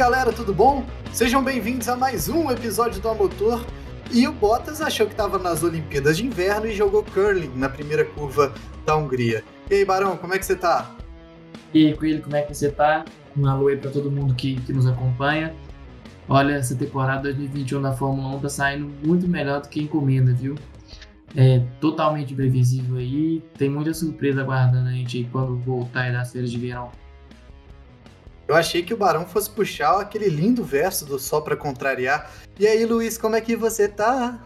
galera, tudo bom? Sejam bem-vindos a mais um episódio do Amotor. E o Bottas achou que estava nas Olimpíadas de Inverno e jogou curling na primeira curva da Hungria. E aí, Barão, como é que você tá? E aí, Coelho, como é que você tá? Um alô aí pra todo mundo que, que nos acompanha. Olha, essa temporada 2021 da Fórmula 1 tá saindo muito melhor do que encomenda, viu? É totalmente previsível aí. Tem muita surpresa aguardando a gente quando voltar das feiras de verão. Eu achei que o Barão fosse puxar aquele lindo verso do Sol para contrariar. E aí, Luiz, como é que você tá?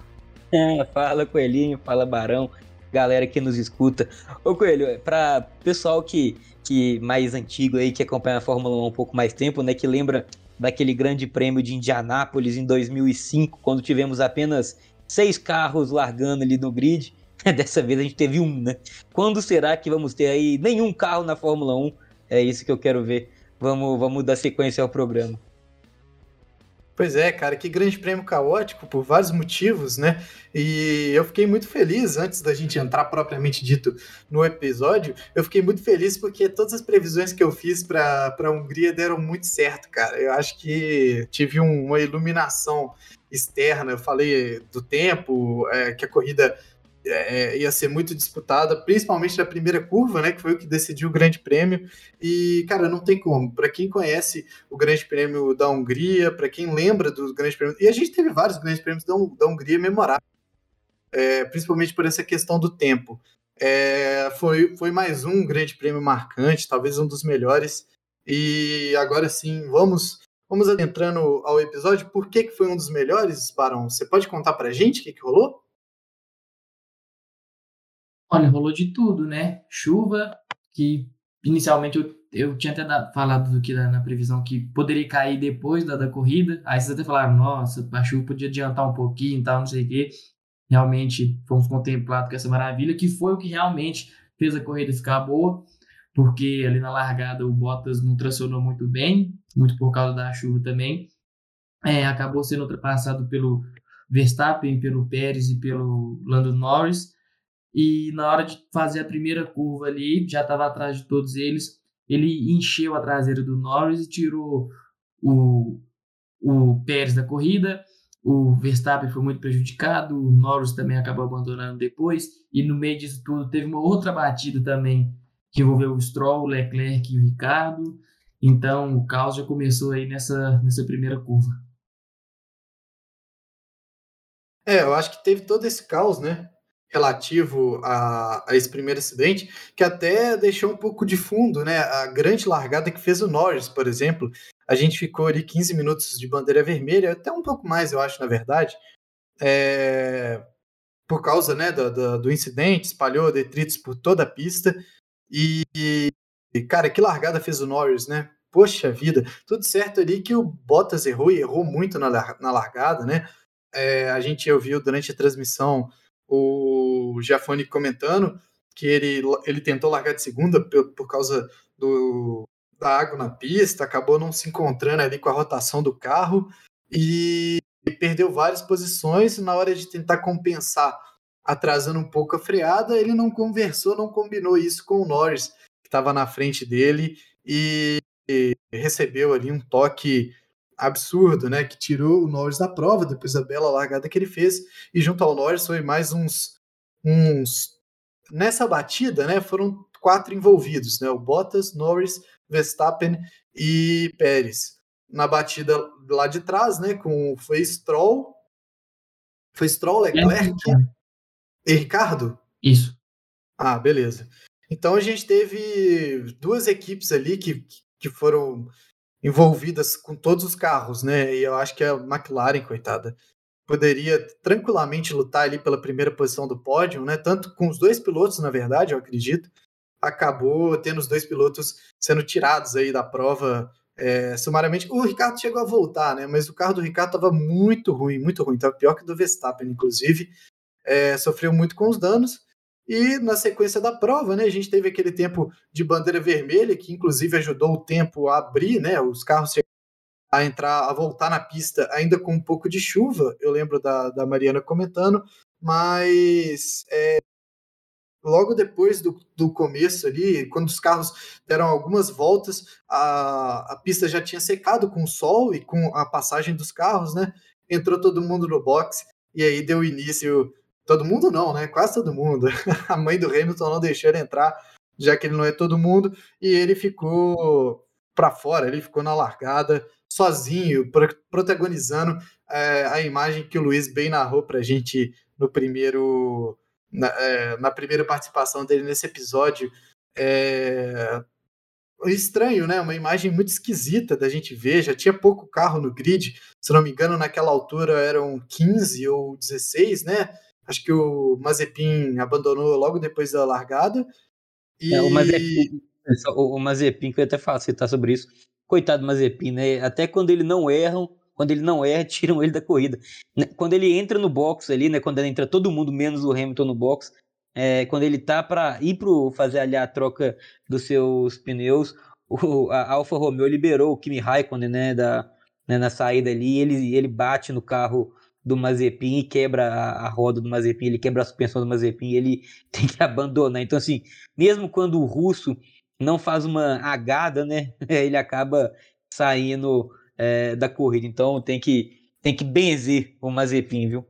É, fala, Coelhinho, fala, Barão, galera que nos escuta. Ô, Coelho, é pra pessoal que, que mais antigo aí, que acompanha a Fórmula 1 há um pouco mais tempo, né, que lembra daquele grande prêmio de Indianápolis em 2005, quando tivemos apenas seis carros largando ali no grid. Dessa vez a gente teve um, né? Quando será que vamos ter aí nenhum carro na Fórmula 1? É isso que eu quero ver vamos, vamos dar sequência ao programa. Pois é, cara, que grande prêmio caótico por vários motivos, né? E eu fiquei muito feliz antes da gente entrar propriamente dito no episódio. Eu fiquei muito feliz porque todas as previsões que eu fiz para a Hungria deram muito certo, cara. Eu acho que tive um, uma iluminação externa. Eu falei do tempo, é, que a corrida é, ia ser muito disputada, principalmente na primeira curva, né, que foi o que decidiu o Grande Prêmio. E, cara, não tem como. Para quem conhece o Grande Prêmio da Hungria, para quem lembra dos Grandes Prêmios, e a gente teve vários Grandes Prêmios da, da Hungria memoráveis, é, principalmente por essa questão do tempo. É, foi, foi mais um Grande Prêmio marcante, talvez um dos melhores. E agora sim, vamos vamos adentrando ao episódio. Por que, que foi um dos melhores, Barão? Você pode contar para gente o que, que rolou? Olha, rolou de tudo, né? Chuva, que inicialmente eu, eu tinha até falado do que na, na, previsão que poderia cair depois da, da corrida. Aí vocês até falaram, nossa, a chuva podia adiantar um pouquinho e tal, não sei o quê. Realmente fomos contemplados com essa maravilha, que foi o que realmente fez a corrida ficar boa, porque ali na largada o Bottas não tracionou muito bem, muito por causa da chuva também. É, acabou sendo ultrapassado pelo Verstappen, pelo Pérez e pelo Lando Norris e na hora de fazer a primeira curva ali, já estava atrás de todos eles, ele encheu a traseira do Norris e tirou o, o Pérez da corrida, o Verstappen foi muito prejudicado, o Norris também acabou abandonando depois, e no meio disso tudo teve uma outra batida também, que envolveu o Stroll, o Leclerc e o Ricardo, então o caos já começou aí nessa, nessa primeira curva. É, eu acho que teve todo esse caos, né? Relativo a, a, esse primeiro acidente, que até deixou um pouco de fundo, né? A grande largada que fez o Norris, por exemplo. A gente ficou ali 15 minutos de bandeira vermelha, até um pouco mais, eu acho, na verdade, é, por causa né, do, do, do, incidente, espalhou detritos por toda a pista. E, cara, que largada fez o Norris, né? Poxa vida, tudo certo ali que o Bottas errou e errou muito na, na largada, né? É, a gente ouviu durante a transmissão o Giafone comentando que ele, ele tentou largar de segunda por, por causa do, da água na pista, acabou não se encontrando ali com a rotação do carro e perdeu várias posições. Na hora de tentar compensar, atrasando um pouco a freada, ele não conversou, não combinou isso com o Norris, que estava na frente dele e, e recebeu ali um toque absurdo, né? Que tirou o Norris da prova depois da bela largada que ele fez. E junto ao Norris foi mais uns. uns nessa batida, né? Foram quatro envolvidos, né? O Bottas, Norris, Verstappen e Pérez. Na batida lá de trás, né? Com foi Stroll. Foi Stroll, Leclerc é. e Ricardo? Isso. Ah, beleza. Então a gente teve duas equipes ali que, que foram envolvidas com todos os carros, né? E eu acho que a McLaren, coitada, poderia tranquilamente lutar ali pela primeira posição do pódio, né? Tanto com os dois pilotos, na verdade, eu acredito, acabou tendo os dois pilotos sendo tirados aí da prova é, sumariamente. O Ricardo chegou a voltar, né? Mas o carro do Ricardo estava muito ruim, muito ruim, estava pior que do Verstappen, inclusive. É, sofreu muito com os danos. E na sequência da prova, né, a gente teve aquele tempo de bandeira vermelha, que inclusive ajudou o tempo a abrir, né, os carros a entrar, a voltar na pista ainda com um pouco de chuva, eu lembro da, da Mariana comentando, mas é, logo depois do, do começo ali, quando os carros deram algumas voltas, a, a pista já tinha secado com o sol e com a passagem dos carros, né? Entrou todo mundo no box e aí deu início. Todo mundo não, né? Quase todo mundo. A mãe do Hamilton não deixou ele entrar, já que ele não é todo mundo, e ele ficou para fora, ele ficou na largada, sozinho, protagonizando é, a imagem que o Luiz bem narrou para a gente no primeiro na, é, na, primeira participação dele nesse episódio. É, estranho, né? Uma imagem muito esquisita da gente ver. Já tinha pouco carro no grid, se não me engano, naquela altura eram 15 ou 16, né? Acho que o Mazepin abandonou logo depois da largada. E... É, o Mazepin, o Mazepin, que eu até falar, citar sobre isso. Coitado do Mazepin, né? Até quando ele não erram, quando ele não erra, tiram ele da corrida. Né, quando ele entra no box ali, né? Quando entra todo mundo, menos o Hamilton no box, é, quando ele tá para ir pro fazer ali a troca dos seus pneus, o, a Alfa Romeo liberou o Kimi Raikkonen, né, da, né, na saída ali, ele, ele bate no carro do Mazepin e quebra a, a, roda do Mazepin, ele quebra a suspensão do Mazepin ele tem que abandonar. Então, assim, mesmo quando o russo não faz uma agada, né, ele acaba saindo é, da corrida. Então tem que, tem que benzer o Mazepin, viu?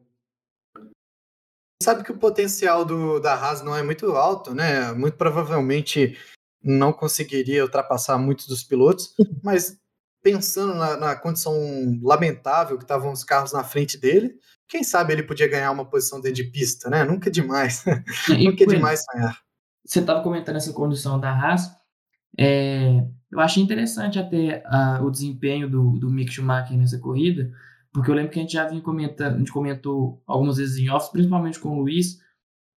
Sabe que o potencial do, da Haas não é muito alto, né? Muito provavelmente não conseguiria ultrapassar muitos dos pilotos, mas pensando na, na condição lamentável que estavam os carros na frente dele, quem sabe ele podia ganhar uma posição dentro de pista, né? Nunca é demais. Nunca é demais sonhar. Você estava comentando essa condição da Haas. É, eu achei interessante até o desempenho do, do Mick Schumacher nessa corrida, porque eu lembro que a gente já vinha comentando, a gente comentou algumas vezes em off, principalmente com o Luiz,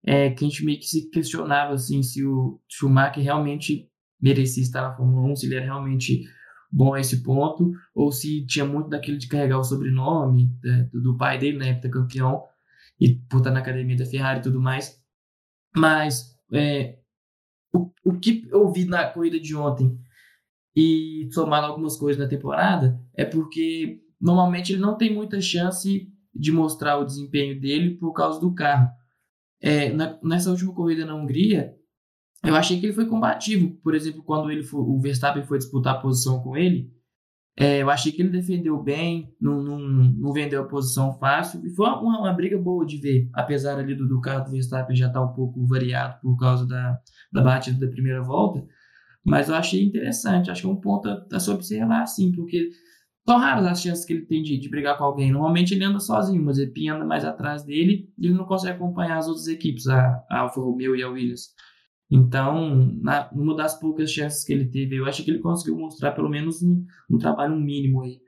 é, que a gente meio que se questionava assim, se o Schumacher realmente merecia estar na Fórmula 1, se ele era realmente bom a esse ponto, ou se tinha muito daquele de carregar o sobrenome né, do pai dele, na época campeão, e por estar na academia da Ferrari e tudo mais. Mas é, o, o que eu vi na corrida de ontem e somar algumas coisas na temporada é porque normalmente ele não tem muita chance de mostrar o desempenho dele por causa do carro. É, na, nessa última corrida na Hungria, eu achei que ele foi combativo. Por exemplo, quando ele foi, o Verstappen foi disputar a posição com ele, é, eu achei que ele defendeu bem, não, não, não vendeu a posição fácil. E foi uma, uma, briga boa de ver, apesar ali do, do carro do Verstappen já estar tá um pouco variado por causa da, da batida da primeira volta. Mas eu achei interessante, acho que é um ponto a, a se observar, assim, porque são raras as chances que ele tem de, de brigar com alguém. Normalmente ele anda sozinho, mas ele anda mais atrás dele e ele não consegue acompanhar as outras equipes, a, a Alfa Romeo e a Williams. Então, na, numa das poucas chances que ele teve, eu acho que ele conseguiu mostrar pelo menos um, um trabalho mínimo aí.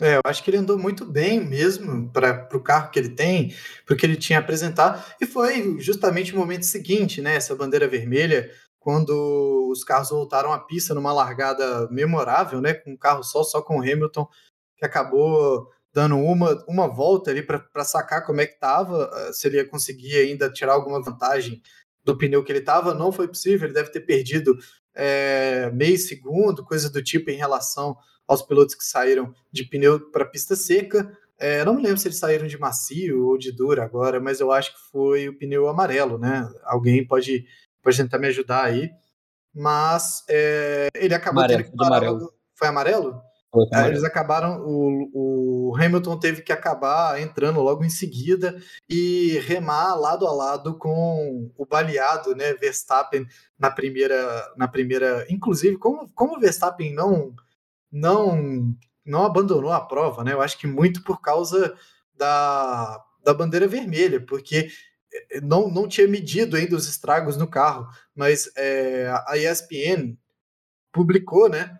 É, eu acho que ele andou muito bem mesmo para o carro que ele tem, porque ele tinha apresentado, e foi justamente o momento seguinte, né? Essa bandeira vermelha quando os carros voltaram à pista numa largada memorável, né, com um carro só, só com o Hamilton, que acabou dando uma, uma volta ali para sacar como é que estava, eh, se ele ia conseguir ainda tirar alguma vantagem do pneu que ele estava, não foi possível, ele deve ter perdido é, meio segundo, coisa do tipo em relação aos pilotos que saíram de pneu para pista seca. É, não me lembro se eles saíram de macio ou de dura agora, mas eu acho que foi o pneu amarelo, né? Alguém pode pode tentar me ajudar aí. Mas é, ele acabou amarelo, tendo que parar amarelo. Foi amarelo? É, eles acabaram, o, o, Hamilton teve que acabar entrando logo em seguida e remar lado a lado com o baleado, né, Verstappen na primeira, na primeira, inclusive como, como o Verstappen não não não abandonou a prova, né? Eu acho que muito por causa da, da bandeira vermelha, porque não, não tinha medido ainda os estragos no carro, mas é, a ESPN publicou, né,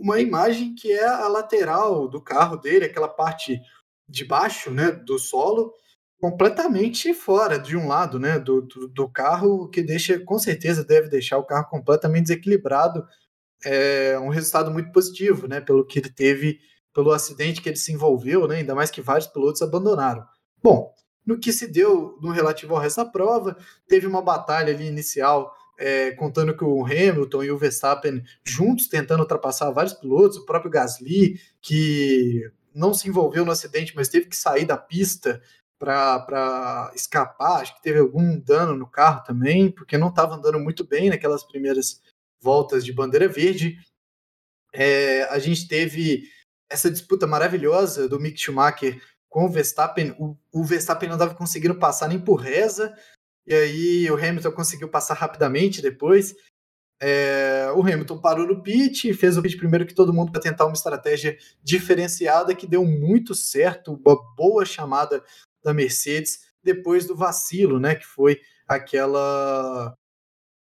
uma imagem que é a lateral do carro dele, aquela parte de baixo, né, do solo, completamente fora de um lado, né, do, do, do carro, que deixa, com certeza, deve deixar o carro completamente desequilibrado. É um resultado muito positivo, né, pelo que ele teve, pelo acidente que ele se envolveu, né, ainda mais que vários pilotos abandonaram. Bom, no que se deu no relativo ao resto da prova, teve uma batalha ali inicial, é, contando que o Hamilton e o Verstappen juntos tentando ultrapassar vários pilotos, o próprio Gasly, que não se envolveu no acidente, mas teve que sair da pista para escapar. Acho que teve algum dano no carro também, porque não estava andando muito bem naquelas primeiras voltas de bandeira verde. É, a gente teve essa disputa maravilhosa do Mick Schumacher com o Verstappen. O, o Verstappen não estava conseguindo passar nem por reza, e aí o Hamilton conseguiu passar rapidamente depois. É, o Hamilton parou no pit, fez o pit primeiro que todo mundo para tentar uma estratégia diferenciada que deu muito certo, uma boa chamada da Mercedes depois do vacilo, né, que foi aquela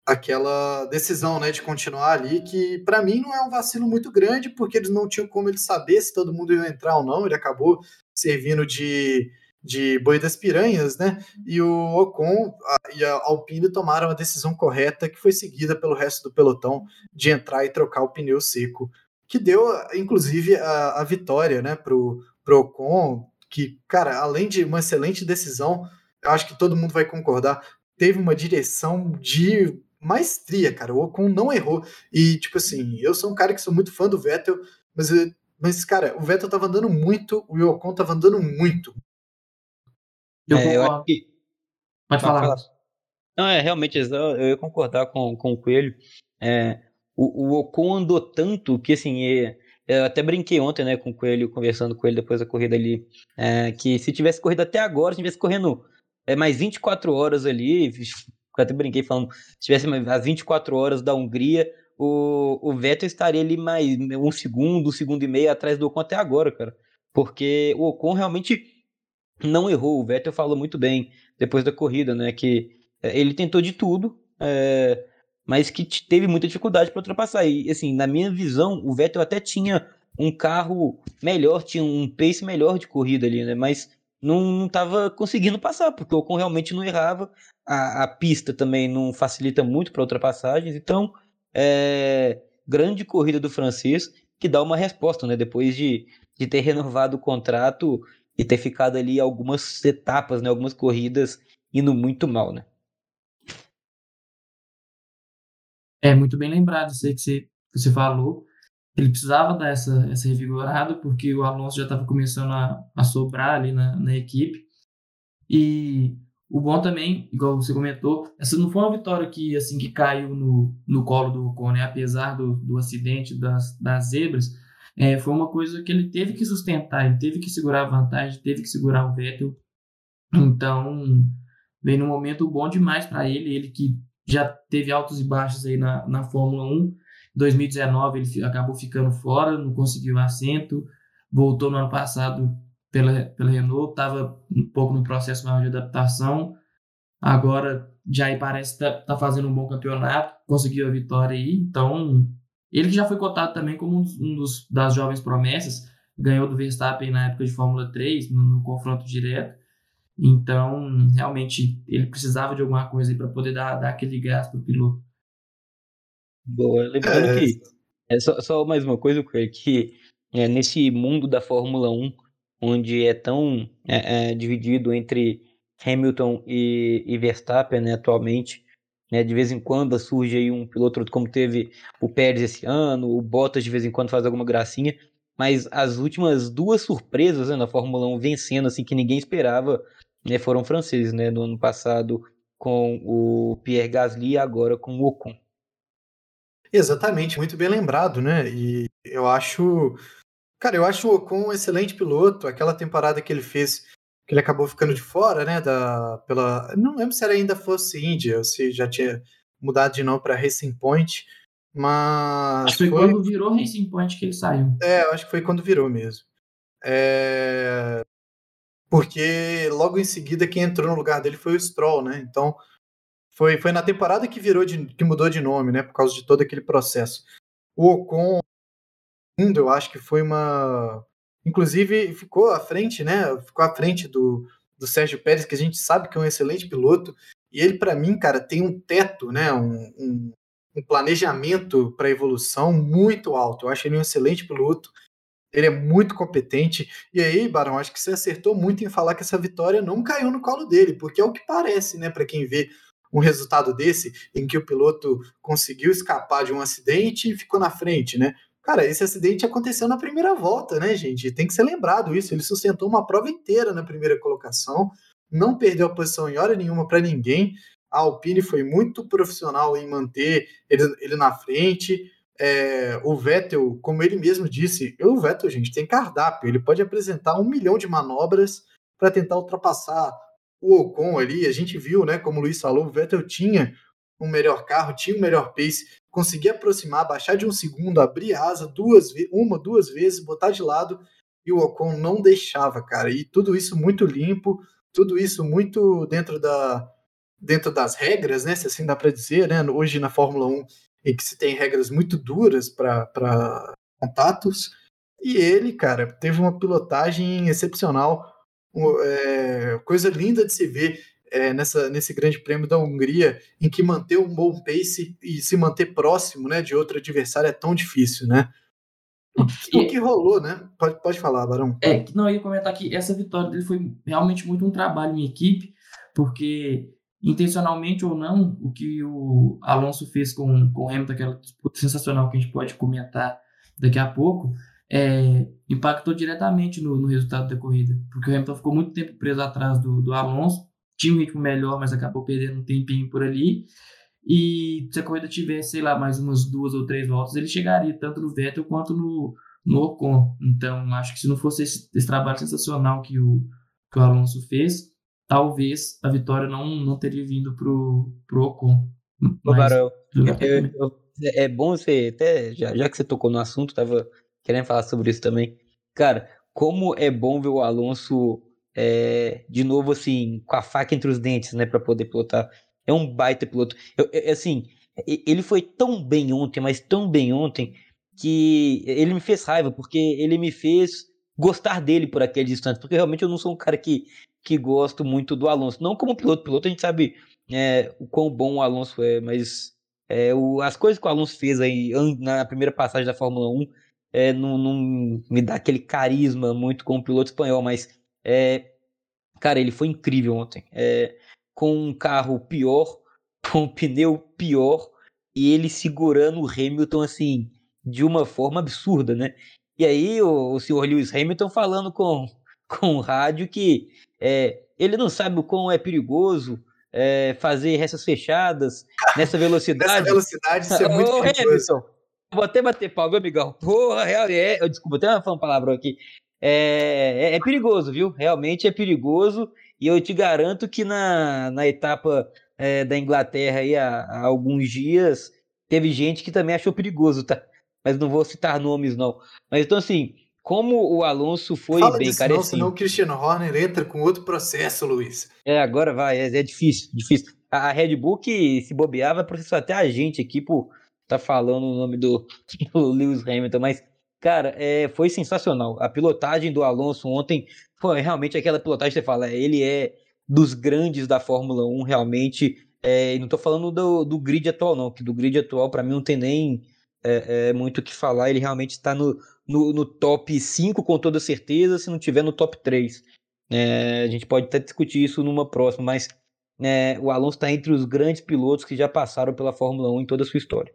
aquela decisão, né, de continuar ali, que para mim não é um vacilo muito grande, porque eles não tinham como ele saber se todo mundo ia entrar ou não, ele acabou servindo de de boi das piranhas, né? E o Ocon a, e a Alpine tomaram a decisão correta, que foi seguida pelo resto do pelotão, de entrar e trocar o pneu seco, que deu, inclusive, a, a vitória, né, pro, pro Ocon, que, cara, além de uma excelente decisão, eu acho que todo mundo vai concordar, teve uma direção de maestria, cara. O Ocon não errou. E, tipo assim, eu sou um cara que sou muito fã do Vettel, mas, mas cara, o Vettel tava andando muito, o Ocon tava andando muito. Eu é. Eu que... Pode falar. falar. Não, é, realmente, eu ia concordar com, com o Coelho. É, o, o Ocon andou tanto que, assim, é, eu até brinquei ontem, né, com o Coelho, conversando com ele depois da corrida ali, é, que se tivesse corrido até agora, se tivesse correndo é, mais 24 horas ali, até brinquei falando, se tivesse as 24 horas da Hungria, o, o Vettel estaria ali mais um segundo, um segundo e meio atrás do Ocon até agora, cara. Porque o Ocon realmente não errou. O Vettel falou muito bem depois da corrida, né? Que é, ele tentou de tudo, é, mas que teve muita dificuldade para ultrapassar. E assim, na minha visão, o Vettel até tinha um carro melhor, tinha um pace melhor de corrida ali, né? Mas não estava conseguindo passar, porque o Ocon realmente não errava. A, a pista também não facilita muito para ultrapassagens, então é, grande corrida do francês que dá uma resposta, né? Depois de, de ter renovado o contrato e ter ficado ali algumas etapas, né, algumas corridas indo muito mal, né? É muito bem lembrado isso aí que você, que você falou. Ele precisava dar essa, essa revigorada, porque o Alonso já estava começando a, a sobrar ali na, na equipe. E o bom também, igual você comentou, essa não foi uma vitória que assim que caiu no, no colo do Ocon, né? apesar do, do acidente das, das zebras, é, foi uma coisa que ele teve que sustentar, ele teve que segurar a vantagem, teve que segurar o Vettel. Então, vem num momento bom demais para ele, ele que já teve altos e baixos aí na, na Fórmula 1. Em 2019 ele acabou ficando fora, não conseguiu assento, voltou no ano passado pela, pela Renault, estava um pouco no processo maior de adaptação. Agora já parece estar tá, tá fazendo um bom campeonato, conseguiu a vitória aí, então ele que já foi cotado também como um dos, das jovens promessas, ganhou do Verstappen na época de Fórmula 3, no, no confronto direto. Então, realmente, ele precisava de alguma coisa para poder dar, dar aquele gás para o piloto. Boa, lembrando é. que, é só, só, mais uma coisa, que é, nesse mundo da Fórmula 1, onde é tão é, é, dividido entre Hamilton e, e Verstappen né, atualmente, né? De vez em quando surge aí um piloto como teve o Pérez esse ano, o Bottas de vez em quando faz alguma gracinha, mas as últimas duas surpresas né, na Fórmula 1 vencendo assim que ninguém esperava, né, foram franceses, né, no ano passado com o Pierre Gasly e agora com o Ocon. Exatamente, muito bem lembrado, né? E eu acho, cara, eu acho o Ocon um excelente piloto. Aquela temporada que ele fez que ele acabou ficando de fora, né, da, pela, não lembro se era ainda fosse Índia, ou se já tinha mudado de nome para Racing Point, mas... Acho que foi, foi, quando virou Racing Point que ele saiu. É, acho que foi quando virou mesmo. É... Porque logo em seguida quem entrou no lugar dele foi o Stroll, né, então foi, foi na temporada que virou de, que mudou de nome, né, por causa de todo aquele processo. O Ocon, eu acho que foi uma Inclusive, ficou à frente, né? Ficou à frente do, do Sérgio Pérez, que a gente sabe que é um excelente piloto. E ele, para mim, cara, tem um teto, né? Um, um, um planejamento para evolução muito alto. Eu acho ele um excelente piloto. Ele é muito competente. E aí, Barão, acho que você acertou muito em falar que essa vitória não caiu no colo dele, porque é o que parece, né? Para quem vê um resultado desse, em que o piloto conseguiu escapar de um acidente e ficou na frente, né? Cara, esse acidente aconteceu na primeira volta, né, gente? Tem que ser lembrado isso. Ele sustentou uma prova inteira na primeira colocação, não perdeu a posição em hora nenhuma para ninguém. A Alpine foi muito profissional em manter ele, ele na frente. É, o Vettel, como ele mesmo disse, o Vettel, gente, tem cardápio. Ele pode apresentar um milhão de manobras para tentar ultrapassar o Ocon ali. A gente viu, né, como o Luiz falou, o Vettel tinha um melhor carro, tinha um melhor pace, conseguia aproximar, baixar de um segundo, abrir asa duas, uma, duas vezes, botar de lado, e o Ocon não deixava, cara. E tudo isso muito limpo, tudo isso muito dentro da dentro das regras, né? Se assim dá para dizer, né? Hoje na Fórmula 1, em que se tem regras muito duras para contatos. E ele, cara, teve uma pilotagem excepcional, é, coisa linda de se ver é, nessa, nesse grande prêmio da Hungria, em que manter um bom pace e se manter próximo né, de outro adversário é tão difícil, né? O que, o que rolou, né? Pode, pode falar, Barão. É, não, eu ia comentar que essa vitória dele foi realmente muito um trabalho em equipe, porque intencionalmente ou não, o que o Alonso fez com, com o Hamilton, aquela disputa sensacional que a gente pode comentar daqui a pouco, é, impactou diretamente no, no, resultado da corrida, porque o Hamilton ficou muito tempo preso atrás do, do Alonso, tinha um ritmo melhor, mas acabou perdendo um tempinho por ali. E se a corrida tivesse, sei lá, mais umas duas ou três voltas, ele chegaria tanto no Vettel quanto no, no Ocon. Então, acho que se não fosse esse, esse trabalho sensacional que o, que o Alonso fez, talvez a vitória não, não teria vindo pro, pro Ocon. Mas, Barão, é bom você, até já, já que você tocou no assunto, tava querendo falar sobre isso também. Cara, como é bom ver o Alonso é, de novo, assim, com a faca entre os dentes, né, para poder pilotar. É um baita piloto. Eu, eu, assim, ele foi tão bem ontem, mas tão bem ontem, que ele me fez raiva, porque ele me fez gostar dele por aquele instante, porque realmente eu não sou um cara que, que gosto muito do Alonso. Não como piloto, piloto a gente sabe é, o quão bom o Alonso é, mas é, o, as coisas que o Alonso fez aí na primeira passagem da Fórmula 1 é, não, não me dá aquele carisma muito como piloto espanhol, mas é, cara, ele foi incrível ontem. É, com um carro pior, com um pneu pior, e ele segurando o Hamilton assim, de uma forma absurda, né? E aí o, o senhor Lewis Hamilton falando com, com o rádio que é, ele não sabe o quão é perigoso é, fazer essas fechadas nessa velocidade. nessa velocidade, isso é muito Ô, Hamilton, vou até bater pau, meu amigão. Porra, é, é, desculpa, até uma palavra aqui. É, é, é, perigoso, viu? Realmente é perigoso. E eu te garanto que na, na etapa é, da Inglaterra aí há, há, alguns dias teve gente que também achou perigoso, tá? Mas não vou citar nomes, não. Mas então, assim, como o Alonso foi Fala bem disso carecinho. Não, senão o Christian Horner entra com outro processo, Luiz. É, agora vai, é, é difícil, difícil. A, a Red Bull, que se bobear, vai processar até a gente aqui por tá falando o nome do, do Lewis Hamilton, mas Cara, é, foi sensacional. A pilotagem do Alonso ontem foi realmente aquela pilotagem que você fala, ele é dos grandes da Fórmula 1, realmente. É, não estou falando do, do grid atual, não, que do grid atual, para mim, não tem nem é, é muito o que falar. Ele realmente está no, no, no, top 5 com toda certeza, se não tiver no top 3. É, a gente pode até discutir isso numa próxima, mas é, o Alonso está entre os grandes pilotos que já passaram pela Fórmula 1 em toda a sua história.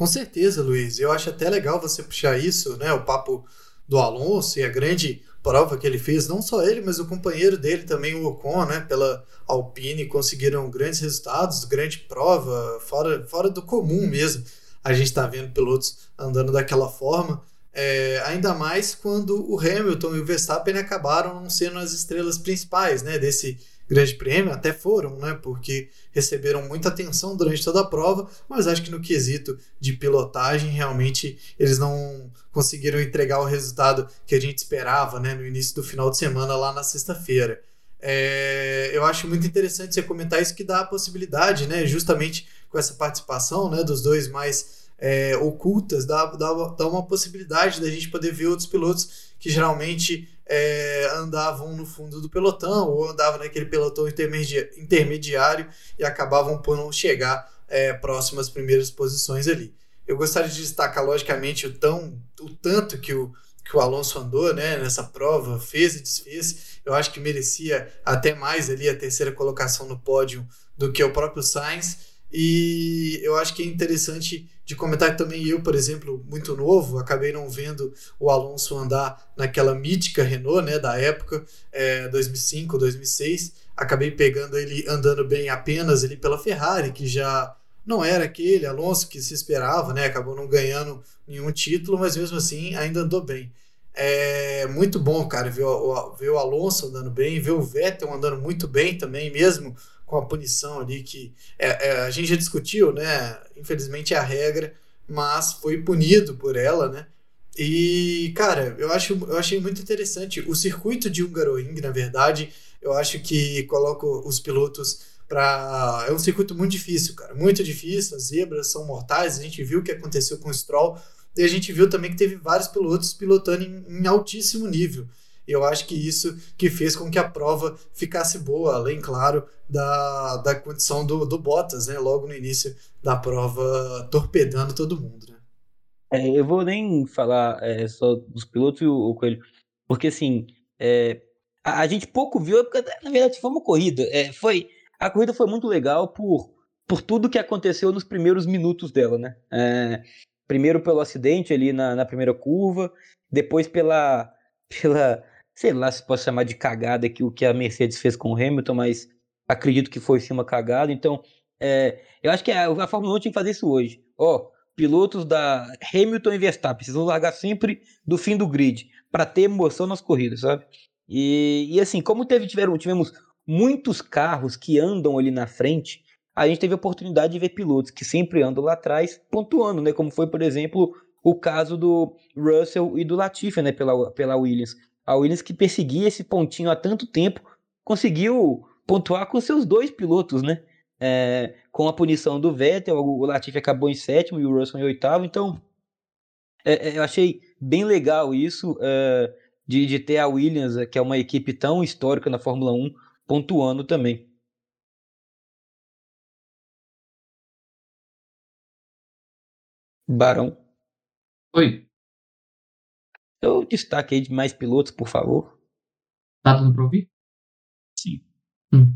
Com certeza, Luiz. Eu acho até legal você puxar isso, né? O papo do Alonso e a grande prova que ele fez, não só ele, mas o companheiro dele também, o Ocon, né? Pela Alpine, conseguiram grandes resultados, grande prova, fora, fora do comum mesmo. A gente está vendo pilotos andando daquela forma. É, ainda mais quando o Hamilton e o Verstappen acabaram não sendo as estrelas principais né, desse Grande Prêmio, até foram, né? Porque receberam muita atenção durante toda a prova, mas acho que no quesito de pilotagem, realmente eles não conseguiram entregar o resultado que a gente esperava, né? No início do final de semana, lá na sexta-feira. É, eu acho muito interessante você comentar isso que dá a possibilidade, né? Justamente com essa participação né, dos dois mais é, ocultas, dá, dá, dá uma possibilidade da gente poder ver outros pilotos que geralmente é, andavam no fundo do pelotão ou andavam naquele pelotão intermediário e acabavam por não chegar é, próximo às primeiras posições ali. Eu gostaria de destacar, logicamente, o, tão, o tanto que o, que o Alonso andou né, nessa prova, fez e desfez. Eu acho que merecia até mais ali a terceira colocação no pódio do que o próprio Sainz. E eu acho que é interessante de comentar que também eu, por exemplo, muito novo, acabei não vendo o Alonso andar naquela mítica Renault, né, da época, é, 2005, 2006. Acabei pegando ele andando bem apenas ali pela Ferrari, que já não era aquele Alonso que se esperava, né? Acabou não ganhando nenhum título, mas mesmo assim ainda andou bem. É muito bom, cara, ver o, ver o Alonso andando bem, ver o Vettel andando muito bem também, mesmo com a punição ali que é, é, a gente já discutiu, né? Infelizmente é a regra, mas foi punido por ela, né? E, cara, eu, acho, eu achei muito interessante. O circuito de Hungaroring, na verdade, eu acho que coloca os pilotos para. É um circuito muito difícil, cara. Muito difícil. As zebras são mortais. A gente viu o que aconteceu com o Stroll. E a gente viu também que teve vários pilotos pilotando em, em altíssimo nível. Eu acho que isso que fez com que a prova ficasse boa, além, claro, da, da condição do, do Bottas, né? Logo no início da prova, torpedando todo mundo, né? É, eu vou nem falar é, só dos pilotos e o, o Coelho, porque assim, é, a, a, gente pouco viu, porque na verdade foi uma corrida. É, foi, a corrida foi muito legal por, por tudo que aconteceu nos primeiros minutos dela, né? É, primeiro pelo acidente ali na, na primeira curva, depois pela, pela sei lá se posso chamar de cagada que o que a Mercedes fez com o Hamilton, mas acredito que foi sim uma cagada. Então, é, eu acho que a, a Fórmula 1 tinha que fazer isso hoje. Ó, pilotos da Hamilton e Verstappen precisam largar sempre do fim do grid para ter emoção nas corridas, sabe? E, e assim, como teve, tiveram, tivemos muitos carros que andam ali na frente, a gente teve a oportunidade de ver pilotos que sempre andam lá atrás pontuando, né? Como foi, por exemplo, o caso do Russell e do Latifi, né? Pela, pela Williams. A Williams que perseguia esse pontinho há tanto tempo, conseguiu pontuar com seus dois pilotos, né? É, com a punição do Vettel, o Latifi acabou em sétimo e o Russell em oitavo, então é, é, eu achei bem legal isso é, de, de ter a Williams, que é uma equipe tão histórica na Fórmula 1, pontuando também. Barão. Oi. Eu destaque aí de mais pilotos, por favor. Tá dando pra ouvir? Sim. Hum.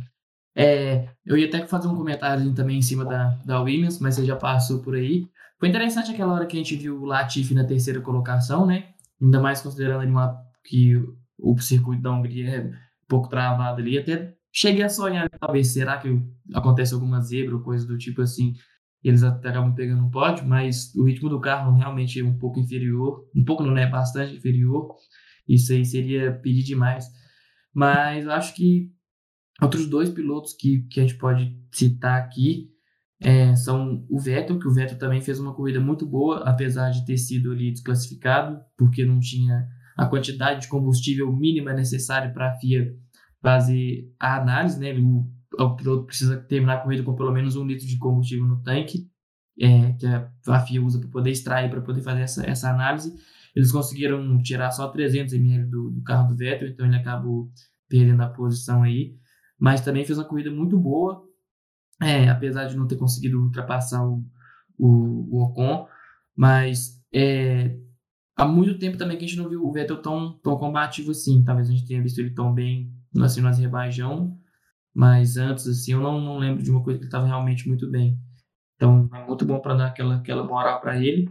É, eu ia até fazer um comentário também em cima da, da Williams, mas você já passou por aí. Foi interessante aquela hora que a gente viu o Latifi na terceira colocação, né? Ainda mais considerando ali uma, que o circuito da Hungria é um pouco travado ali. Até cheguei a sonhar, talvez, será que acontece alguma zebra ou coisa do tipo assim eles até acabam pegando um pódio, mas o ritmo do carro realmente é um pouco inferior, um pouco não é bastante inferior, isso aí seria pedir demais. Mas acho que outros dois pilotos que, que a gente pode citar aqui é, são o Vettel, que o Vettel também fez uma corrida muito boa, apesar de ter sido ali desclassificado, porque não tinha a quantidade de combustível mínima necessária para a FIA fazer a análise, né? O, o piloto precisa terminar a corrida com pelo menos um litro de combustível no tanque, é, que a FIA usa para poder extrair, para poder fazer essa, essa análise. Eles conseguiram tirar só 300 ml do, do carro do Vettel, então ele acabou perdendo a posição aí. Mas também fez uma corrida muito boa, é, apesar de não ter conseguido ultrapassar o, o, o Ocon. Mas é, há muito tempo também que a gente não viu o Vettel tão, tão combativo assim. Talvez a gente tenha visto ele tão bem assim, no Azerbaijão, mas antes, assim, eu não, não lembro de uma coisa que ele estava realmente muito bem. Então, é muito bom para dar aquela, aquela moral para ele.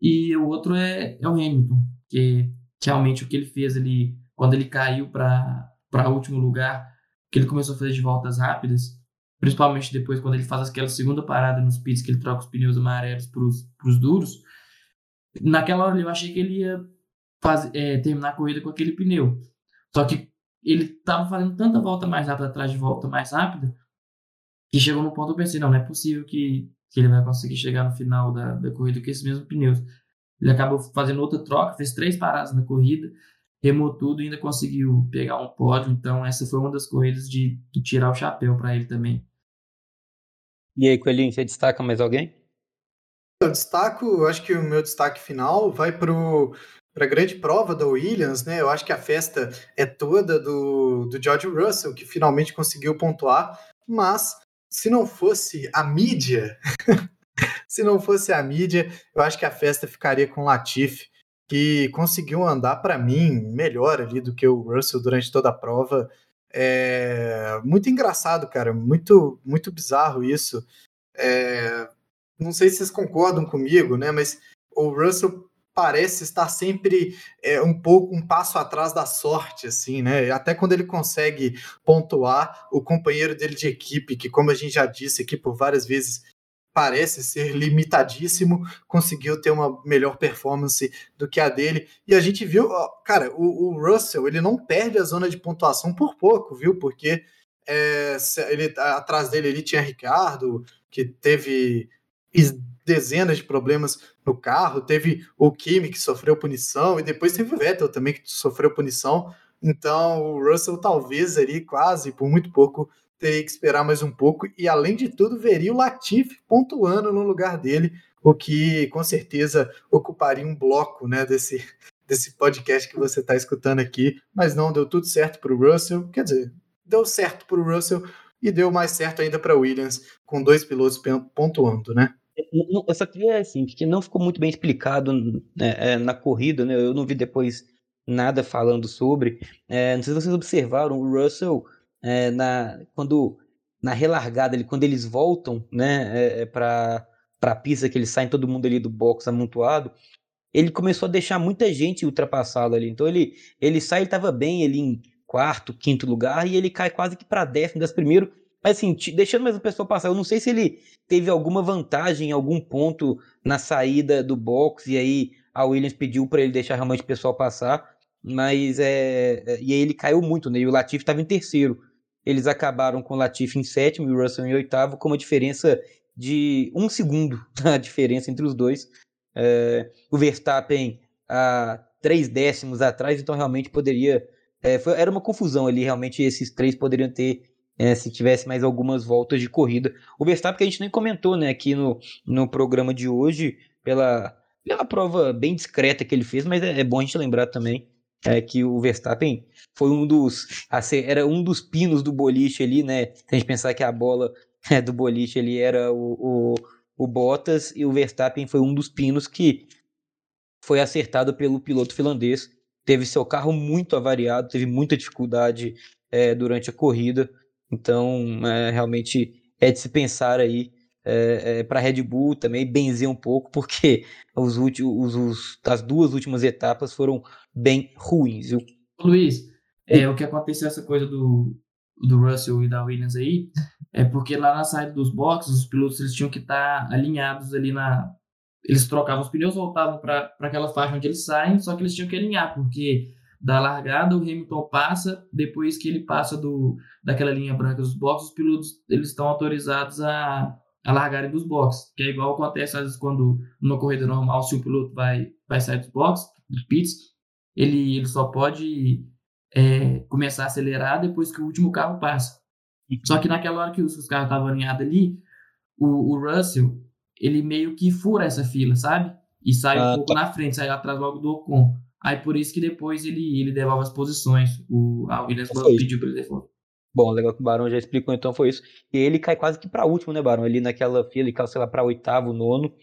E o outro é, é o Hamilton, que, realmente o que ele fez ali, quando ele caiu para último lugar, que ele começou a fazer de voltas rápidas, principalmente depois quando ele faz aquela segunda parada nos pits, que ele troca os pneus amarelos para os duros. Naquela hora eu achei que ele ia fazer, é, terminar a corrida com aquele pneu. Só que ele estava fazendo tanta volta mais rápida atrás de volta mais rápida que chegou no ponto eu pensei, não, não é possível que, que ele vai conseguir chegar no final da, da corrida com esses mesmos pneus. Ele acabou fazendo outra troca, fez três paradas na corrida, remou tudo e ainda conseguiu pegar um pódio. Então, essa foi uma das corridas de, de tirar o chapéu para ele também. E aí, Coelhinho, você destaca mais alguém? Eu destaco, acho que o meu destaque final vai pro para a grande prova da Williams, né? Eu acho que a festa é toda do, do George Russell, que finalmente conseguiu pontuar, mas se não fosse a mídia, se não fosse a mídia, eu acho que a festa ficaria com Latifi, que conseguiu andar para mim melhor ali do que o Russell durante toda a prova. É muito engraçado, cara, muito muito bizarro isso. É, não sei se vocês concordam comigo, né? Mas o Russell parece estar sempre é, um pouco um passo atrás da sorte, assim, né? Até quando ele consegue pontuar o companheiro dele de equipe, que como a gente já disse aqui por várias vezes parece ser limitadíssimo, conseguiu ter uma melhor performance do que a dele. E a gente viu, cara, o, o Russell ele não perde a zona de pontuação por pouco, viu? Porque é, ele atrás dele ele tinha Ricardo, que teve dezenas de problemas no carro, teve o Kimi que sofreu punição, e depois teve o Vettel também que sofreu punição. Então o Russell talvez ali quase, por muito pouco, teria que esperar mais um pouco, e além de tudo, veria o Latifi pontuando no lugar dele, o que com certeza ocuparia um bloco né, desse, desse podcast que você está escutando aqui, mas não deu tudo certo para o Russell, quer dizer, deu certo para o Russell e deu mais certo ainda para Williams, com dois pilotos pontuando, né? Eu só queria, assim, que não ficou muito bem explicado né, é, na corrida, né? Eu não vi depois nada falando sobre. É, não sei se vocês observaram, o Russell, é, na, quando na relargada, ele, quando eles voltam né, é, é para a pista, que eles saem todo mundo ali do box amontoado, ele começou a deixar muita gente ultrapassá-lo ali. Então ele, ele sai, ele estava bem ele em quarto, quinto lugar, e ele cai quase que para décimo das primeiro mas assim, deixando mais o pessoal passar, eu não sei se ele teve alguma vantagem em algum ponto na saída do box, e aí a Williams pediu para ele deixar realmente o pessoal passar, mas é. é e aí ele caiu muito, né? E o Latifi estava em terceiro. Eles acabaram com o Latifi em sétimo e o Russell em oitavo, com uma diferença de um segundo a diferença entre os dois. É, o Verstappen a três décimos atrás, então realmente poderia. É, foi, era uma confusão ali, realmente esses três poderiam ter é, se tivesse mais algumas voltas de corrida. O Verstappen que a gente nem comentou né, aqui no, no programa de hoje, pela, pela prova bem discreta que ele fez, mas é, é bom a gente lembrar também é, que o Verstappen foi um dos era um dos pinos do boliche ali, né? Se a gente pensar que a bola é, do boliche ali era o, o, o Bottas e o Verstappen foi um dos pinos que foi acertado pelo piloto finlandês. Teve seu carro muito avariado, teve muita dificuldade é, durante a corrida. Então, é, realmente é de se pensar aí é, é, para a Red Bull também benzer um pouco, porque os últimos, os, as duas últimas etapas foram bem ruins. Viu? Luiz, é, o que aconteceu essa coisa do, do Russell e da Williams aí, é porque lá na saída dos boxes, os pilotos eles tinham que estar tá alinhados ali na. Eles trocavam os pneus, voltavam para aquela faixa onde eles saem, só que eles tinham que alinhar, porque da largada, o Hamilton passa, depois que ele passa do, daquela linha branca dos boxes, os pilotos eles estão autorizados a, a largarem dos boxes, que é igual acontece às vezes quando numa corrida normal, se o piloto vai, vai sair dos boxes, dos pits, ele, ele só pode é, começar a acelerar depois que o último carro passa. Só que naquela hora que os, os carros estavam alinhados ali, o, o Russell, ele meio que fura essa fila, sabe? E sai ah, um pouco tá. na frente, sai atrás logo do Ocon. Aí por isso que depois ele, ele devolve as posições. O, a Williams pediu para ele devolver. Bom, legal que o Barão já explicou, então foi isso. E ele cai quase que para último, né, Barão? Ali naquela fila, ele caiu, sei lá, para oitavo, nono.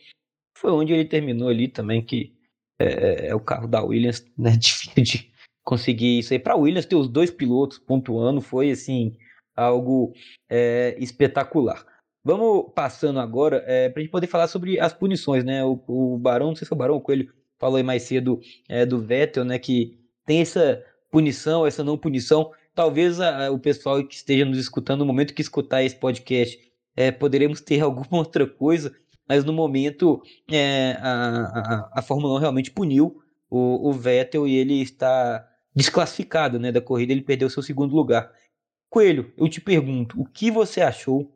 Foi onde ele terminou ali também, que é, é, é o carro da Williams, né? Difícil de conseguir isso aí. Para Williams ter os dois pilotos pontuando foi, assim, algo é, espetacular. Vamos passando agora é, para a gente poder falar sobre as punições, né? O, o Barão, não sei se foi o Barão ou o Coelho, falou aí mais cedo é, do Vettel, né? Que tem essa punição, essa não punição. Talvez a, a, o pessoal que esteja nos escutando, no momento que escutar esse podcast, é, poderemos ter alguma outra coisa, mas no momento é, a, a, Fórmula 1 realmente puniu o, o Vettel e ele está desclassificado né, da corrida, ele perdeu seu segundo lugar. Coelho, eu te pergunto, o que você achou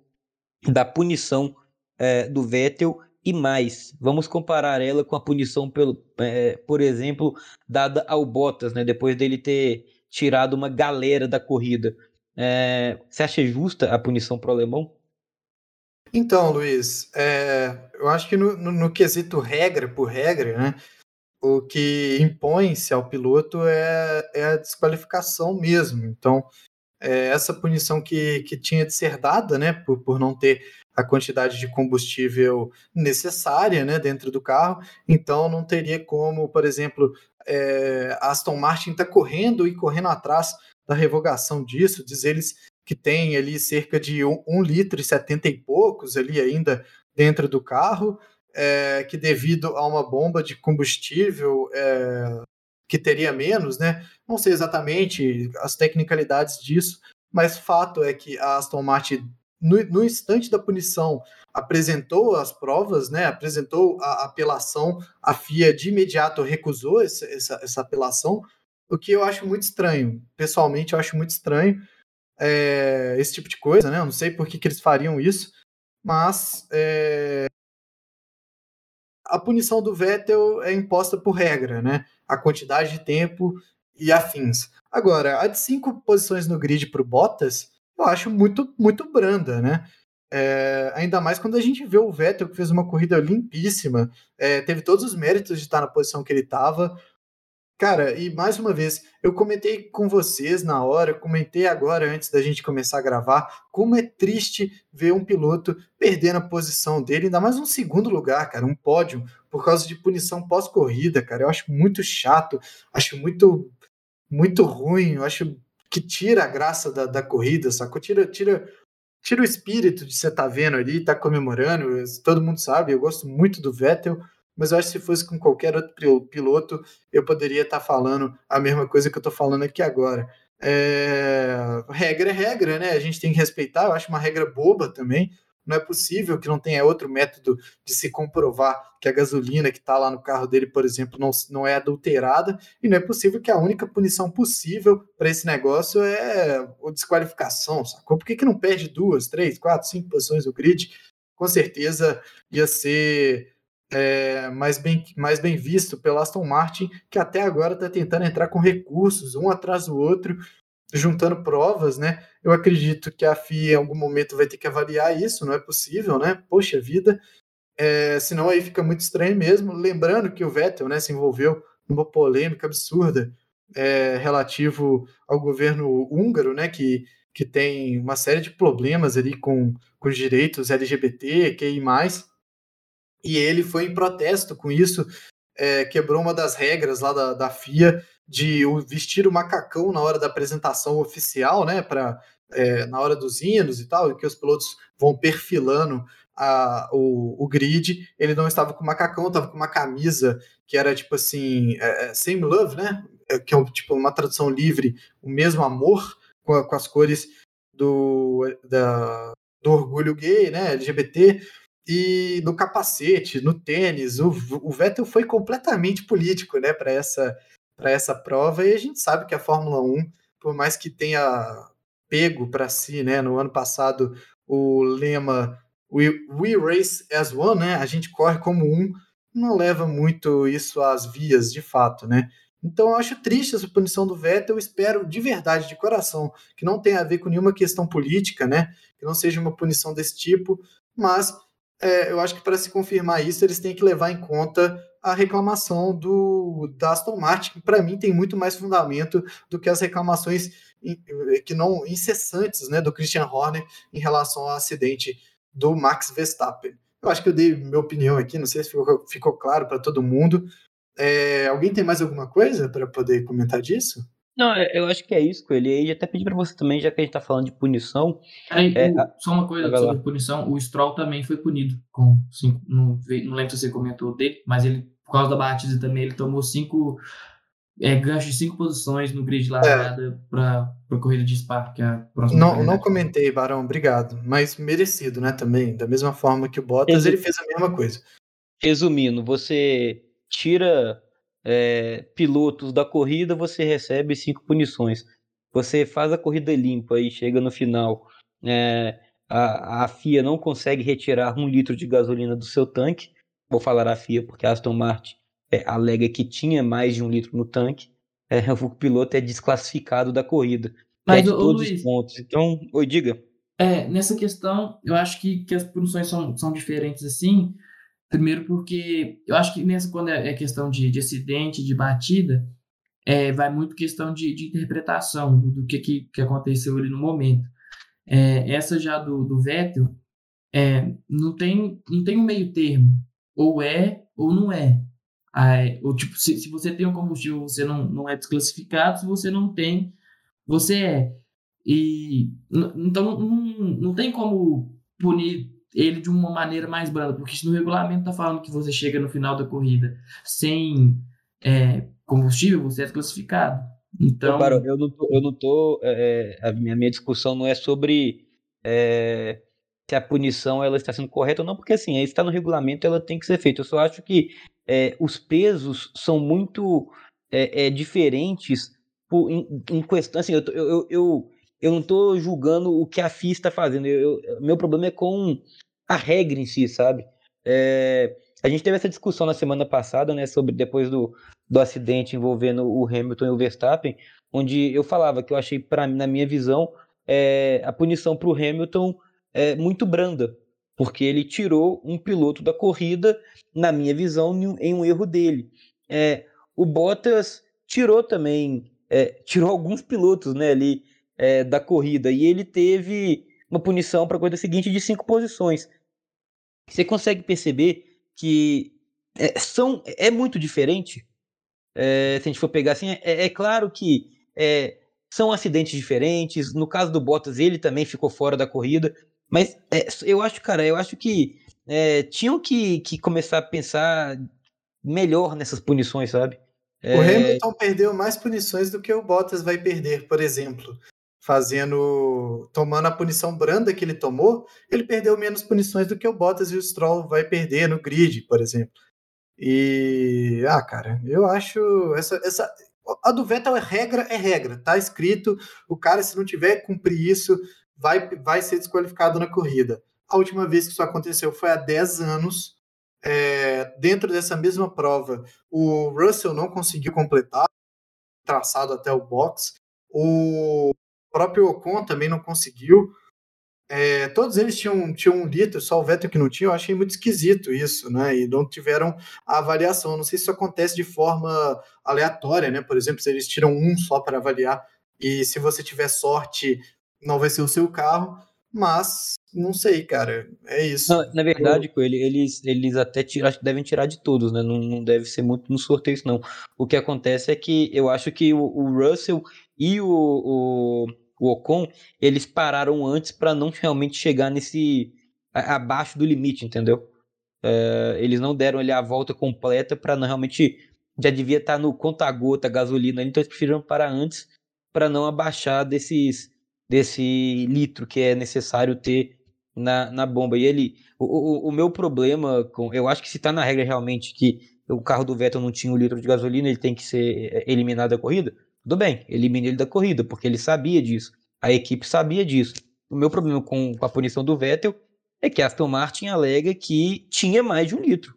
da punição é, do Vettel e mais. Vamos comparar ela com a punição, pelo, é, por exemplo, dada ao Bottas, né, depois dele ter tirado uma galera da corrida. É, você acha justa a punição para o alemão? Então, Luiz, é, eu acho que no, no, no, quesito regra por regra, né, o que impõe-se ao piloto é, é, a desqualificação mesmo. Então, é, essa punição que, que tinha de ser dada, né, por, por não ter a quantidade de combustível necessária né, dentro do carro, então não teria como, por exemplo, é, Aston Martin está correndo e correndo atrás da revogação disso, diz eles que tem ali cerca de 1 um, um litro e 70 e poucos ali ainda dentro do carro, é, que devido a uma bomba de combustível é, que teria menos, né? Não sei exatamente as tecnicalidades disso, mas fato é que a Aston Martin, no, no instante da punição, apresentou as provas, né? Apresentou a apelação, a FIA de imediato recusou essa, essa, essa apelação, o que eu acho muito estranho. Pessoalmente, eu acho muito estranho é, esse tipo de coisa, né? Eu não sei por que, que eles fariam isso, mas é, a punição do Vettel é imposta por regra, né? A quantidade de tempo e afins. Agora, a de cinco posições no grid para o Bottas, eu acho muito, muito branda, né? É, ainda mais quando a gente vê o Vettel, que fez uma corrida limpíssima, é, teve todos os méritos de estar na posição que ele estava, Cara, e mais uma vez, eu comentei com vocês na hora, comentei agora antes da gente começar a gravar, como é triste ver um piloto perdendo a posição dele, ainda mais um segundo lugar, cara, um pódio, por causa de punição pós-corrida, cara. Eu acho muito chato, acho muito, muito ruim, eu acho que tira a graça da, da corrida, sacou? Tira, tira, tira o espírito de você estar tá vendo ali, tá comemorando, todo mundo sabe, eu gosto muito do Vettel mas eu acho que se fosse com qualquer outro piloto, eu poderia estar falando a mesma coisa que eu estou falando aqui agora. É... Regra é regra, né? A gente tem que respeitar, eu acho uma regra boba também. Não é possível que não tenha outro método de se comprovar que a gasolina que está lá no carro dele, por exemplo, não, não é adulterada, e não é possível que a única punição possível para esse negócio é a desqualificação, sacou? Por que, que não perde duas, três, quatro, cinco posições do grid? Com certeza ia ser é, mais, bem, mais bem visto pela Aston Martin, que até agora está tentando entrar com recursos, um atrás do outro, juntando provas, né? Eu acredito que a FIA em algum momento vai ter que avaliar isso, não é possível, né? Poxa vida, é, senão aí fica muito estranho mesmo. Lembrando que o Vettel né, se envolveu numa polêmica absurda é, relativo ao governo húngaro, né? Que, que tem uma série de problemas ali com, com os direitos LGBT, QI+, e ele foi em protesto com isso, é, quebrou uma das regras lá da, da FIA de vestir o macacão na hora da apresentação oficial, né, para é, na hora dos hinos e tal, que os pilotos vão perfilando a, o, o grid. Ele não estava com macacão, estava com uma camisa que era tipo assim, é, é same love, né, é, que é tipo uma tradução livre, o mesmo amor com, a, com as cores do, da, do orgulho gay, né, LGBT, e no capacete, no tênis. O, o Vettel foi completamente político né, para essa, essa prova, e a gente sabe que a Fórmula 1, por mais que tenha pego para si né, no ano passado o lema We, we Race as One, né, a gente corre como um, não leva muito isso às vias de fato, né? Então eu acho triste essa punição do Vettel, espero de verdade, de coração, que não tenha a ver com nenhuma questão política, né? Que não seja uma punição desse tipo, mas é, eu acho que para se confirmar isso, eles têm que levar em conta a reclamação do da Aston Martin, que para mim tem muito mais fundamento do que as reclamações que não incessantes né, do Christian Horner em relação ao acidente do Max Verstappen. Eu acho que eu dei minha opinião aqui, não sei se ficou, ficou claro para todo mundo. É, alguém tem mais alguma coisa para poder comentar disso? Não, é, eu acho que é isso, Coelho. E até pedir para você também, já que a gente tá falando de punição. Aí, é, só uma coisa sobre punição: o Stroll também foi punido com cinco. Não, não lembro se você comentou dele, mas ele, por causa da batida também, ele tomou cinco. É, gancho de cinco posições no grid de largada é. para a corrida de Spa, que é a próxima. Não, não comentei, Barão, obrigado. Mas merecido, né? Também. Da mesma forma que o Bottas, ele fez a mesma coisa. Resumindo, você tira é, pilotos da corrida, você recebe cinco punições. Você faz a corrida limpa e chega no final, é, a, a FIA não consegue retirar um litro de gasolina do seu tanque. Vou falar a FIA porque a Aston Martin é, alega que tinha mais de um litro no tanque. É, o piloto é desclassificado da corrida. Mas, o, todos Luiz, os pontos. Então, oi, diga. É, nessa questão, eu acho que, que as punições são, são diferentes assim, Primeiro porque eu acho que nessa quando é, é questão de, de acidente, de batida, é, vai muito questão de, de interpretação do, do que, que, aconteceu ali no momento. É, essa já do, do Vettel, é, não, tem, não tem um meio termo. Ou é ou não é. Aí, ou, tipo, se, se você tem um combustível, você não, não é desclassificado. Se você não tem, você é. E, então, não, não tem como punir ele de uma maneira mais branda, porque se no regulamento tá falando que você chega no final da corrida sem é, combustível, você é classificado. Então, eu não tô, eu não tô é, a minha, minha discussão não é sobre é, se a punição ela está sendo correta ou não, porque assim, está no regulamento, ela tem que ser feita. Eu só acho que é, os pesos são muito é, é, diferentes por, em, em, questão. Assim, eu, eu, eu, eu não estou julgando o que a FIA está fazendo. Eu, eu, meu problema é com a regra em si, sabe? É, a gente teve essa discussão na semana passada, né, sobre depois do, do acidente envolvendo o Hamilton e o Verstappen, onde eu falava que eu achei, para na minha visão, é, a punição para o Hamilton é muito branda, porque ele tirou um piloto da corrida, na minha visão, em um erro dele. É, o Bottas tirou também, é, tirou alguns pilotos né, ali é, da corrida, e ele teve uma punição para a corrida seguinte de cinco posições. Você consegue perceber que é, são, é muito diferente. É, se a gente for pegar assim, é, é claro que é, são acidentes diferentes. No caso do Bottas, ele também ficou fora da corrida. Mas é, eu acho, cara, eu acho que é, tinham que, que começar a pensar melhor nessas punições, sabe? O Hamilton perdeu mais punições do que o Bottas vai perder, por exemplo fazendo tomando a punição branda que ele tomou, ele perdeu menos punições do que o Bottas e o Stroll vai perder no grid, por exemplo. E ah, cara, eu acho essa essa a do Vettel é regra, é regra, tá escrito, o cara se não tiver cumprir isso, vai vai ser desqualificado na corrida. A última vez que isso aconteceu foi há 10 anos. É, dentro dessa mesma prova, o Russell não conseguiu completar traçado até o box. O próprio Ocon também não conseguiu. É, todos eles tinham, tinham um litro, só o Vettel que não tinha. Eu achei muito esquisito isso, né? E não tiveram a avaliação. Não sei se isso acontece de forma aleatória, né? Por exemplo, se eles tiram um só para avaliar e se você tiver sorte, não vai ser o seu carro. Mas não sei, cara. É isso. Não, na verdade, eu... eles, eles até tiram, devem tirar de todos, né? Não, não deve ser muito no sorteio, não. O que acontece é que eu acho que o, o Russell e o, o, o Ocon, eles pararam antes para não realmente chegar nesse a, abaixo do limite, entendeu? É, eles não deram ali a volta completa para não realmente já devia estar tá no conta-gota gasolina, então eles preferiram parar antes para não abaixar desses desse litro que é necessário ter na, na bomba. E ele, o, o, o meu problema com, eu acho que se está na regra realmente que o carro do Vettel não tinha um litro de gasolina, ele tem que ser é, eliminado da corrida. Tudo bem, elimine ele da corrida, porque ele sabia disso. A equipe sabia disso. O meu problema com, com a punição do Vettel é que a Aston Martin alega que tinha mais de um litro.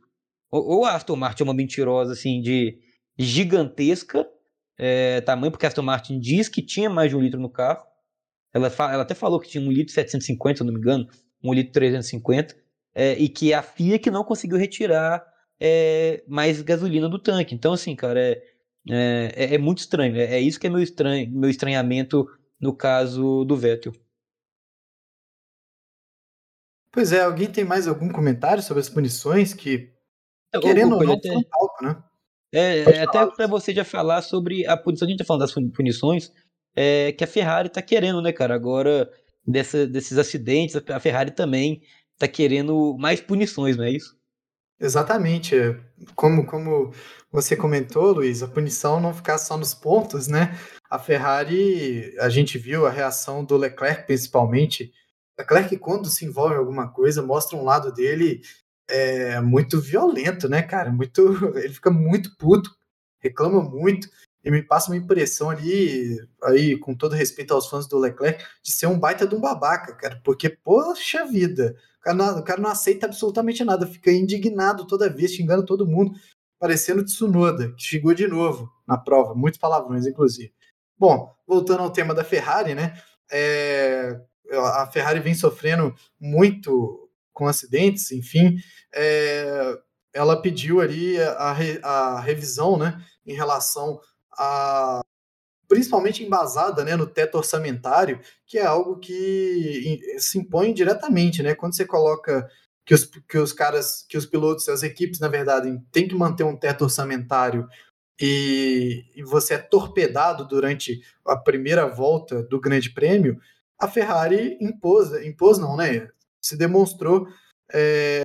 Ou, ou a Aston Martin é uma mentirosa assim de gigantesca é, tamanho, porque a Aston Martin diz que tinha mais de um litro no carro. Ela, ela até falou que tinha um litro 750, se não me engano, um litro 350, é, e que a FIA que não conseguiu retirar é, mais gasolina do tanque. Então, assim, cara, é, é, é, é muito estranho. É, é, isso que é meu, estranho, meu estranhamento no caso do Vettel. Pois é, alguém tem mais algum comentário sobre as punições que, é, querendo ou não, até, um palco, né? É, é até para você já falar sobre a punição, a gente tá falando das punições, é, que a Ferrari tá querendo, né, cara? Agora, dessa, desses acidentes, a Ferrari também tá querendo mais punições, não é isso? Exatamente. Como, como você comentou, Luiz, a punição não ficar só nos pontos, né? A Ferrari, a gente viu a reação do Leclerc, principalmente. Leclerc, quando se envolve em alguma coisa, mostra um lado dele é, muito violento, né, cara? Muito, ele fica muito puto, reclama muito e me passa uma impressão ali, aí, com todo respeito aos fãs do Leclerc, de ser um baita de um babaca, cara, porque, poxa vida, o cara não, o cara não aceita absolutamente nada, fica indignado toda vez, xingando todo mundo, parecendo Tsunoda, que chegou de novo na prova, muitos palavrões, inclusive. Bom, voltando ao tema da Ferrari, né, é, a Ferrari vem sofrendo muito com acidentes, enfim, é, ela pediu ali a, a revisão, né, em relação a, principalmente embasada né, no teto orçamentário, que é algo que se impõe diretamente, né? Quando você coloca que os, que os caras, que os pilotos, as equipes, na verdade, têm que manter um teto orçamentário e, e você é torpedado durante a primeira volta do Grande Prêmio, a Ferrari impôs, impôs não, né? se demonstrou é,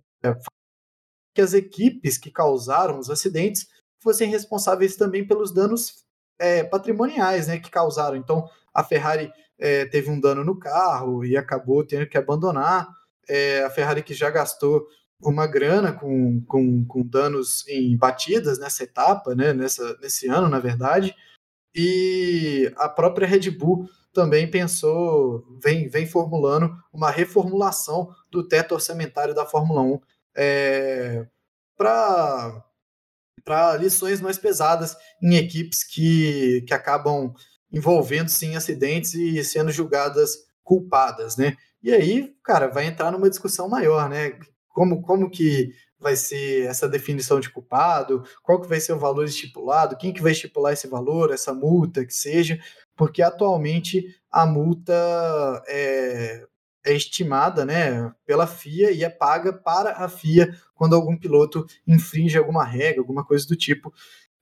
que as equipes que causaram os acidentes fossem responsáveis também pelos danos é, patrimoniais né, que causaram. Então, a Ferrari é, teve um dano no carro e acabou tendo que abandonar. É, a Ferrari que já gastou uma grana com, com, com danos em batidas nessa etapa, né, nessa, nesse ano, na verdade. E a própria Red Bull também pensou, vem, vem formulando uma reformulação do teto orçamentário da Fórmula 1 é, para lições mais pesadas em equipes que, que acabam envolvendo-se em acidentes e sendo julgadas culpadas, né? E aí, cara, vai entrar numa discussão maior, né? Como, como que vai ser essa definição de culpado, qual que vai ser o valor estipulado, quem que vai estipular esse valor, essa multa que seja, porque atualmente a multa é, é estimada né, pela FIA e é paga para a FIA quando algum piloto infringe alguma regra, alguma coisa do tipo.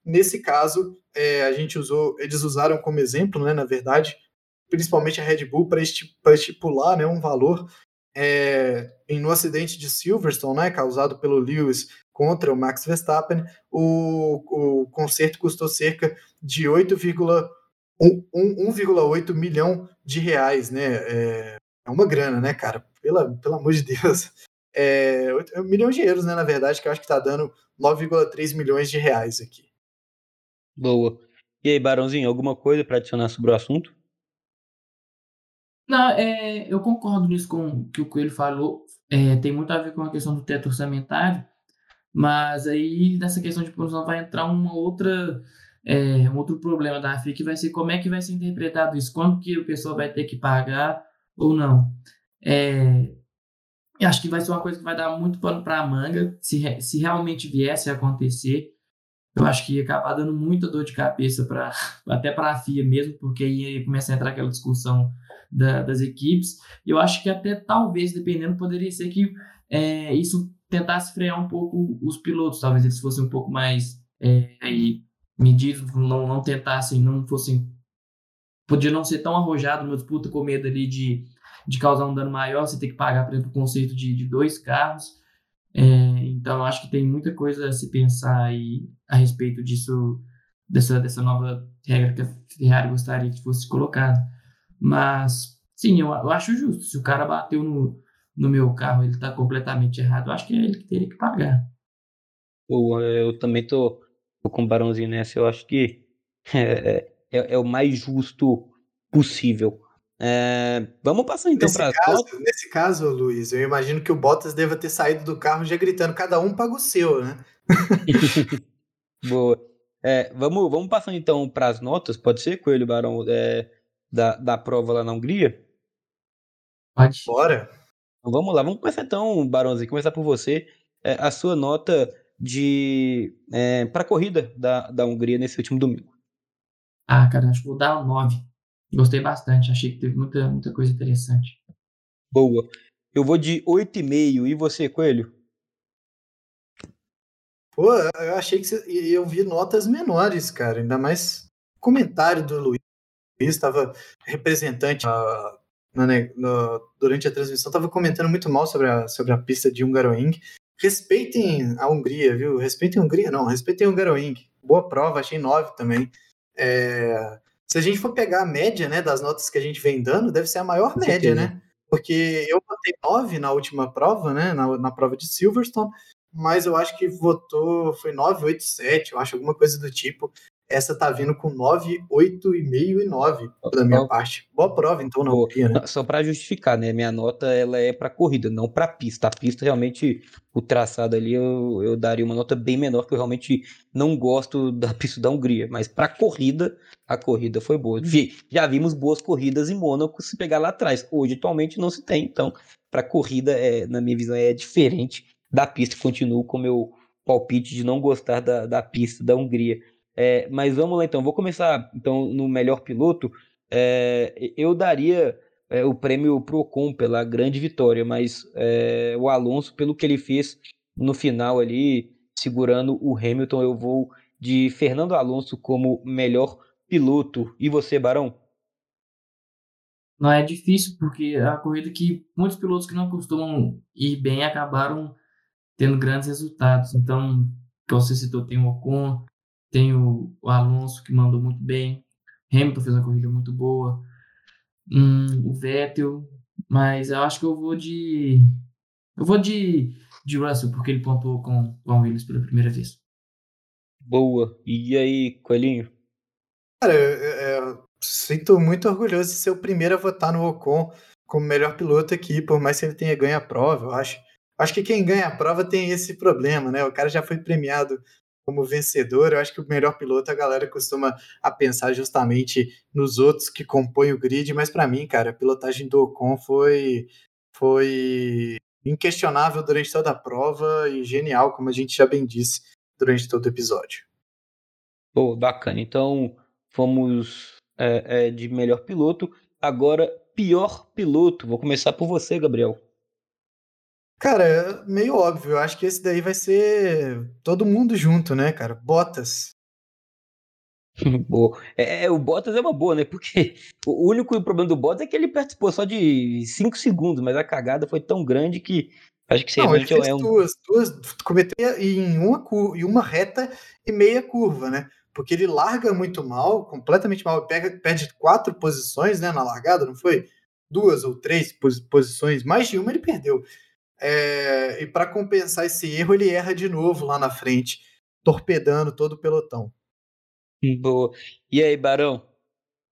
Nesse caso, é, a gente usou, eles usaram como exemplo, né, na verdade, principalmente a Red Bull para estipular né, um valor é, no acidente de Silverstone, né, causado pelo Lewis contra o Max Verstappen, o, o conserto custou cerca de 8,1,8 milhão de reais, né? É, é, uma grana, né, cara? Pela, pelo amor de Deus. É, 8, é um milhão de euros, né, na verdade, que eu acho que tá dando 9,3 milhões de reais aqui. Boa. E aí, Barãozinho, alguma coisa para adicionar sobre o assunto? Não, é, eu concordo nisso com o que o Coelho falou. É, tem muito a ver com a questão do teto orçamentário, mas aí nessa questão de produção vai entrar uma outra, é, um outro problema da FIA, que vai ser como é que vai ser interpretado isso, quando que o pessoal vai ter que pagar ou não. É, acho que vai ser uma coisa que vai dar muito pano para a manga, se, se realmente viesse a acontecer. Eu acho que ia acabar dando muita dor de cabeça para até para a FIA mesmo, porque ia começar a entrar aquela discussão da, das equipes. Eu acho que até talvez, dependendo, poderia ser que é, isso tentasse frear um pouco os pilotos, talvez eles fossem um pouco mais é, aí, medidos, não, não tentassem, não fossem. Podia não ser tão arrojado uma disputa com medo ali de, de causar um dano maior, você ter que pagar, por exemplo, o conceito de, de dois carros. É, então, acho que tem muita coisa a se pensar aí a respeito disso, dessa, dessa nova regra que a Ferrari gostaria que fosse colocada. Mas, sim, eu, eu acho justo. Se o cara bateu no, no meu carro ele está completamente errado, eu acho que é ele que teria que pagar. Pô, eu também tô, tô com o Barãozinho nessa. Eu acho que é, é, é o mais justo possível. É, vamos passar então para caso, Nesse caso, Luiz, eu imagino que o Bottas deva ter saído do carro já gritando: cada um paga o seu, né? Boa. É, vamos, vamos passando então para as notas, pode ser, Coelho Barão? É, da, da prova lá na Hungria? Pode. Bora. Então, vamos lá, vamos começar então, Barãozinho, começar por você. É, a sua nota de é, para a corrida da, da Hungria nesse último domingo. Ah, cara, acho que vou dar um 9. Gostei bastante, achei que teve muita, muita coisa interessante. Boa. Eu vou de 8,5. E você, Coelho? Pô, eu achei que você, eu vi notas menores, cara. Ainda mais comentário do Luiz estava representante uh, na, no, durante a transmissão, estava comentando muito mal sobre a, sobre a pista de Hungaroring. Respeitem a Hungria, viu? Respeitem a Hungria, não, respeitem a Hungaroring. Boa prova, achei nove também. É, se a gente for pegar a média né, das notas que a gente vem dando, deve ser a maior Com média, certeza. né? Porque eu botei nove na última prova, né? Na, na prova de Silverstone, mas eu acho que votou, foi 9, 8, 7, eu acho, alguma coisa do tipo. Essa tá vindo com 9, 8,5 e 9 da minha parte. Boa prova, então, na Hungria, né? Só para justificar, né? Minha nota ela é para corrida, não para pista. A pista, realmente, o traçado ali, eu, eu daria uma nota bem menor, porque eu realmente não gosto da pista da Hungria. Mas para corrida, a corrida foi boa. Já vimos boas corridas em Mônaco se pegar lá atrás. Hoje, atualmente, não se tem. Então, para corrida, é, na minha visão, é diferente da pista. Continuo com o meu palpite de não gostar da, da pista da Hungria. É, mas vamos lá então, vou começar então no melhor piloto. É, eu daria é, o prêmio pro Ocon pela grande vitória, mas é, o Alonso, pelo que ele fez no final ali, segurando o Hamilton, eu vou de Fernando Alonso como melhor piloto. E você, Barão? não é difícil, porque é a corrida que muitos pilotos que não costumam ir bem acabaram tendo grandes resultados. Então, como você citou, tem o Ocon, tem o, o Alonso que mandou muito bem, Hamilton fez uma corrida muito boa, hum, o Vettel, mas eu acho que eu vou de. Eu vou de, de Russell, porque ele pontuou com o Williams pela primeira vez. Boa. E aí, Coelhinho? Cara, eu, eu, sinto muito orgulhoso de ser o primeiro a votar no Ocon como melhor piloto aqui, por mais que ele tenha ganho a prova, eu acho. Acho que quem ganha a prova tem esse problema, né? O cara já foi premiado como vencedor. Eu acho que o melhor piloto a galera costuma a pensar justamente nos outros que compõem o grid, mas para mim, cara, a pilotagem do Ocon foi foi inquestionável durante toda a prova e genial, como a gente já bem disse durante todo o episódio. Pô, bacana. Então, fomos é, é, de melhor piloto. Agora, pior piloto. Vou começar por você, Gabriel. Cara, é meio óbvio. Eu acho que esse daí vai ser todo mundo junto, né, cara? Bottas. boa. É, é, o Bottas é uma boa, né? Porque o único problema do Bottas é que ele participou só de 5 segundos, mas a cagada foi tão grande que acho que Não, ele fez é um... duas, duas, cometeu em uma, em uma reta e meia curva, né? Porque ele larga muito mal, completamente mal, pega, perde quatro posições né, na largada, não foi? Duas ou três posições, mais de uma ele perdeu. É, e para compensar esse erro, ele erra de novo lá na frente, torpedando todo o pelotão. Boa. E aí, Barão?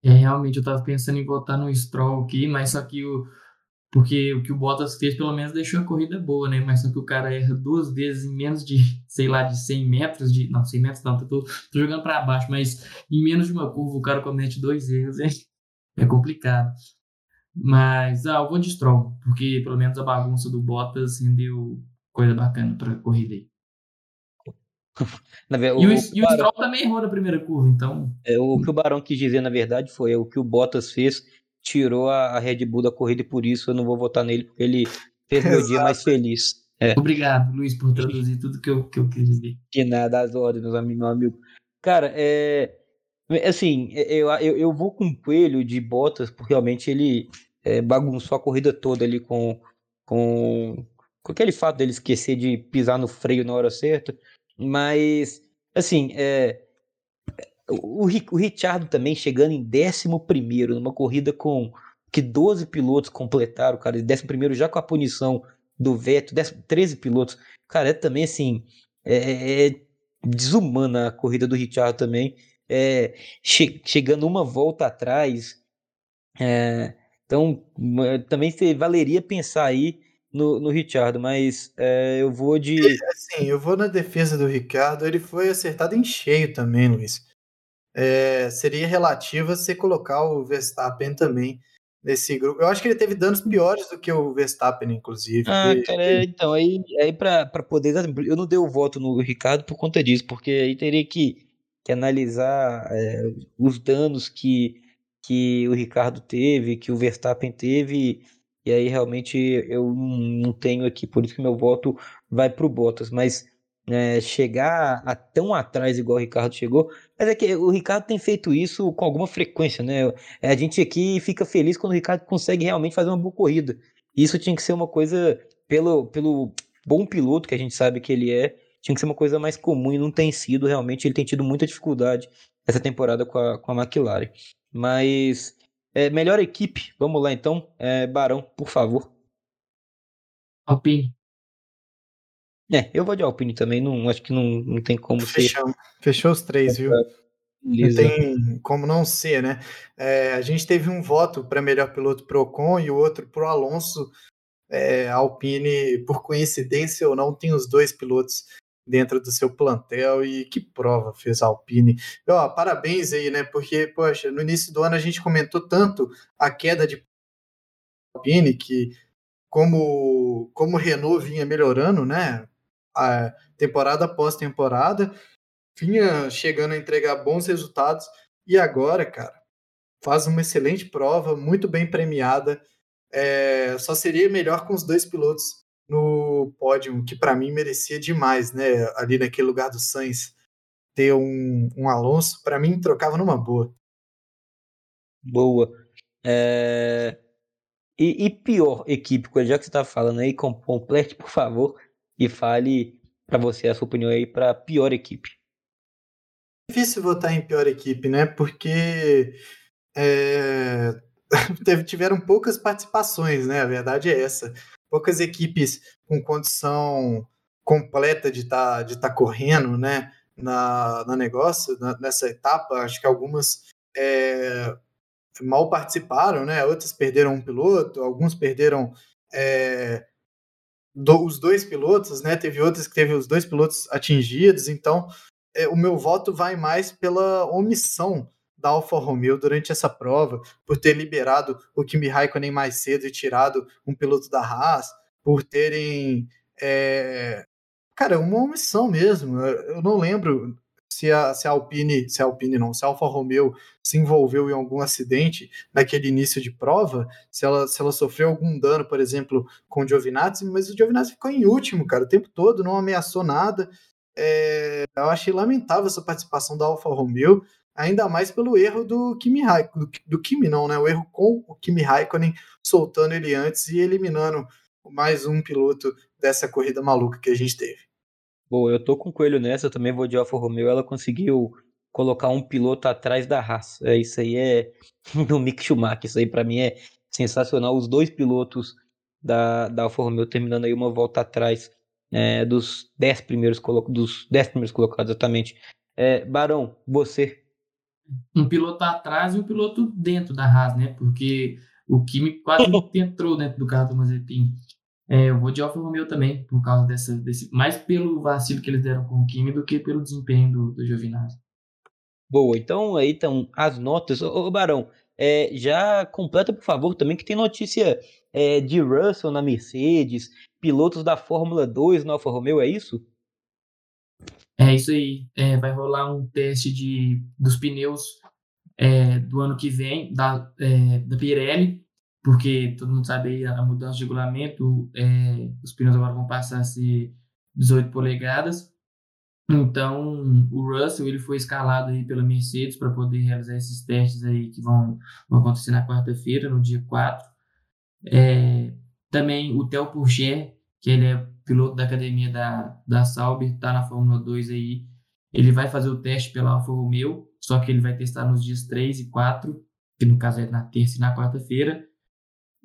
É, realmente, eu tava pensando em votar no Stroll aqui, mas só que o. Porque o que o Bottas fez, pelo menos, deixou a corrida boa, né? Mas só que o cara erra duas vezes em menos de, sei lá, de 100 metros. De, não, 100 metros não, tô, tô jogando para baixo, mas em menos de uma curva o cara comete dois erros, é, é complicado. Mas, ah, eu vou de Stroll, porque pelo menos a bagunça do Bottas rendeu coisa bacana pra corrida aí. E o, o, e o Barão, Stroll também errou na primeira curva, então. É, o que o Barão quis dizer, na verdade, foi é, o que o Bottas fez, tirou a, a, Red Bull da corrida e por isso eu não vou votar nele, porque ele fez meu dia mais feliz. É. Obrigado, Luiz, por traduzir tudo que eu, que eu quis dizer. De nada, as ordens, meu amigo. Cara, é. Assim, eu, eu, eu vou com o Coelho de Bottas, porque realmente ele é, bagunçou a corrida toda ali com, com, com aquele fato dele esquecer de pisar no freio na hora certa. Mas, assim, é, o, o também chegando em 11 numa corrida com que 12 pilotos completaram, cara, 11 já com a punição do veto, 13 pilotos. Cara, é também assim, é, é desumana a corrida do Richard também. É, che chegando uma volta atrás. É, então, também valeria pensar aí no, no Richard, mas é, eu vou de. Sim, eu vou na defesa do Ricardo. Ele foi acertado em cheio também, Luiz. É, seria relativo a você colocar o Verstappen também nesse grupo. Eu acho que ele teve danos piores do que o Verstappen, inclusive. Ah, cara, é, então, aí, aí para poder. Eu não dei o voto no Ricardo por conta disso, porque aí teria que, que analisar é, os danos que, que o Ricardo teve, que o Verstappen teve e aí realmente eu não tenho aqui, por isso que meu voto vai para o Bottas. Mas é, chegar a tão atrás igual o Ricardo chegou, mas é que o Ricardo tem feito isso com alguma frequência, né? É, a gente aqui fica feliz quando o Ricardo consegue realmente fazer uma boa corrida. Isso tinha que ser uma coisa, pelo, pelo bom piloto que a gente sabe que ele é, tinha que ser uma coisa mais comum e não tem sido realmente. Ele tem tido muita dificuldade essa temporada com a, com a McLaren. Mas é, melhor equipe, vamos lá então. É, Barão, por favor. Alpine. É, eu vou de Alpine também, não, acho que não, não tem como Fechou. ser. Fechou os três, viu? Não tem como não ser, né? É, a gente teve um voto para melhor piloto pro Ocon e o outro pro Alonso. É, Alpine, por coincidência ou não, tem os dois pilotos dentro do seu plantel e que prova fez a Alpine. Ó, parabéns aí, né? Porque, poxa, no início do ano a gente comentou tanto a queda de Alpine que como como Renault vinha melhorando, né? A temporada após temporada, vinha chegando a entregar bons resultados e agora, cara, faz uma excelente prova, muito bem premiada. É, só seria melhor com os dois pilotos no pódio, que para mim merecia demais, né? Ali naquele lugar do Sainz, ter um, um Alonso, para mim trocava numa boa. Boa. É... E, e, pior equipe, já que você tá falando aí, complete, por favor, e fale para você a sua opinião aí para pior equipe. Difícil votar em pior equipe, né? Porque é... tiveram poucas participações, né? A verdade é essa. Poucas equipes com condição completa de estar tá, de tá correndo, né? Na, na negócio, na, nessa etapa, acho que algumas é, mal participaram, né? Outras perderam um piloto, alguns perderam é, do, os dois pilotos, né? Teve outras que teve os dois pilotos atingidos, então é, o meu voto vai mais pela omissão da Alfa Romeo durante essa prova, por ter liberado o Kimi Raikkonen mais cedo e tirado um piloto da Haas, por terem. É... Cara, uma omissão mesmo. Eu não lembro se a, se a Alpine, se a Alpine não, se a Alfa Romeo se envolveu em algum acidente naquele início de prova, se ela, se ela sofreu algum dano, por exemplo, com o Giovinazzi, mas o Giovinazzi ficou em último, cara, o tempo todo, não ameaçou nada. É, eu achei lamentável essa participação da Alfa Romeo, ainda mais pelo erro do Kimi Raikkonen, do, do Kimi não, né? O erro com o Kimi Raikkonen soltando ele antes e eliminando mais um piloto dessa corrida maluca que a gente teve. Bom, eu tô com o Coelho nessa, eu também vou de Alfa Romeo, ela conseguiu colocar um piloto atrás da raça. É, isso aí é do Mick Schumacher, isso aí para mim é sensacional. Os dois pilotos da, da Alfa Romeo terminando aí uma volta atrás é, dos dez primeiros dos dez primeiros colocados exatamente. É, Barão, você. Um piloto atrás e um piloto dentro da Haas, né? Porque o Kimi quase entrou dentro do carro do Mazepin. É, eu vou de Alfa Romeo também, por causa dessa, desse, mais pelo vacilo que eles deram com o Kimi do que pelo desempenho do, do Giovinazzi. Boa, então aí estão as notas. Ô, ô Barão, é, já completa, por favor, também que tem notícia é, de Russell na Mercedes, pilotos da Fórmula 2 na Alfa Romeo, é isso? É isso aí. É, vai rolar um teste de, dos pneus é, do ano que vem, da, é, da Pirelli, porque todo mundo sabe aí a mudança de regulamento, é, os pneus agora vão passar a ser 18 polegadas. Então, o Russell ele foi escalado aí pela Mercedes para poder realizar esses testes aí que vão, vão acontecer na quarta-feira, no dia 4. É, também o Theo Pourchaire, que ele é piloto da academia da, da Sauber, está na Fórmula 2 aí. Ele vai fazer o teste pela Alfa Romeo, só que ele vai testar nos dias 3 e 4, que no caso é na terça e na quarta-feira.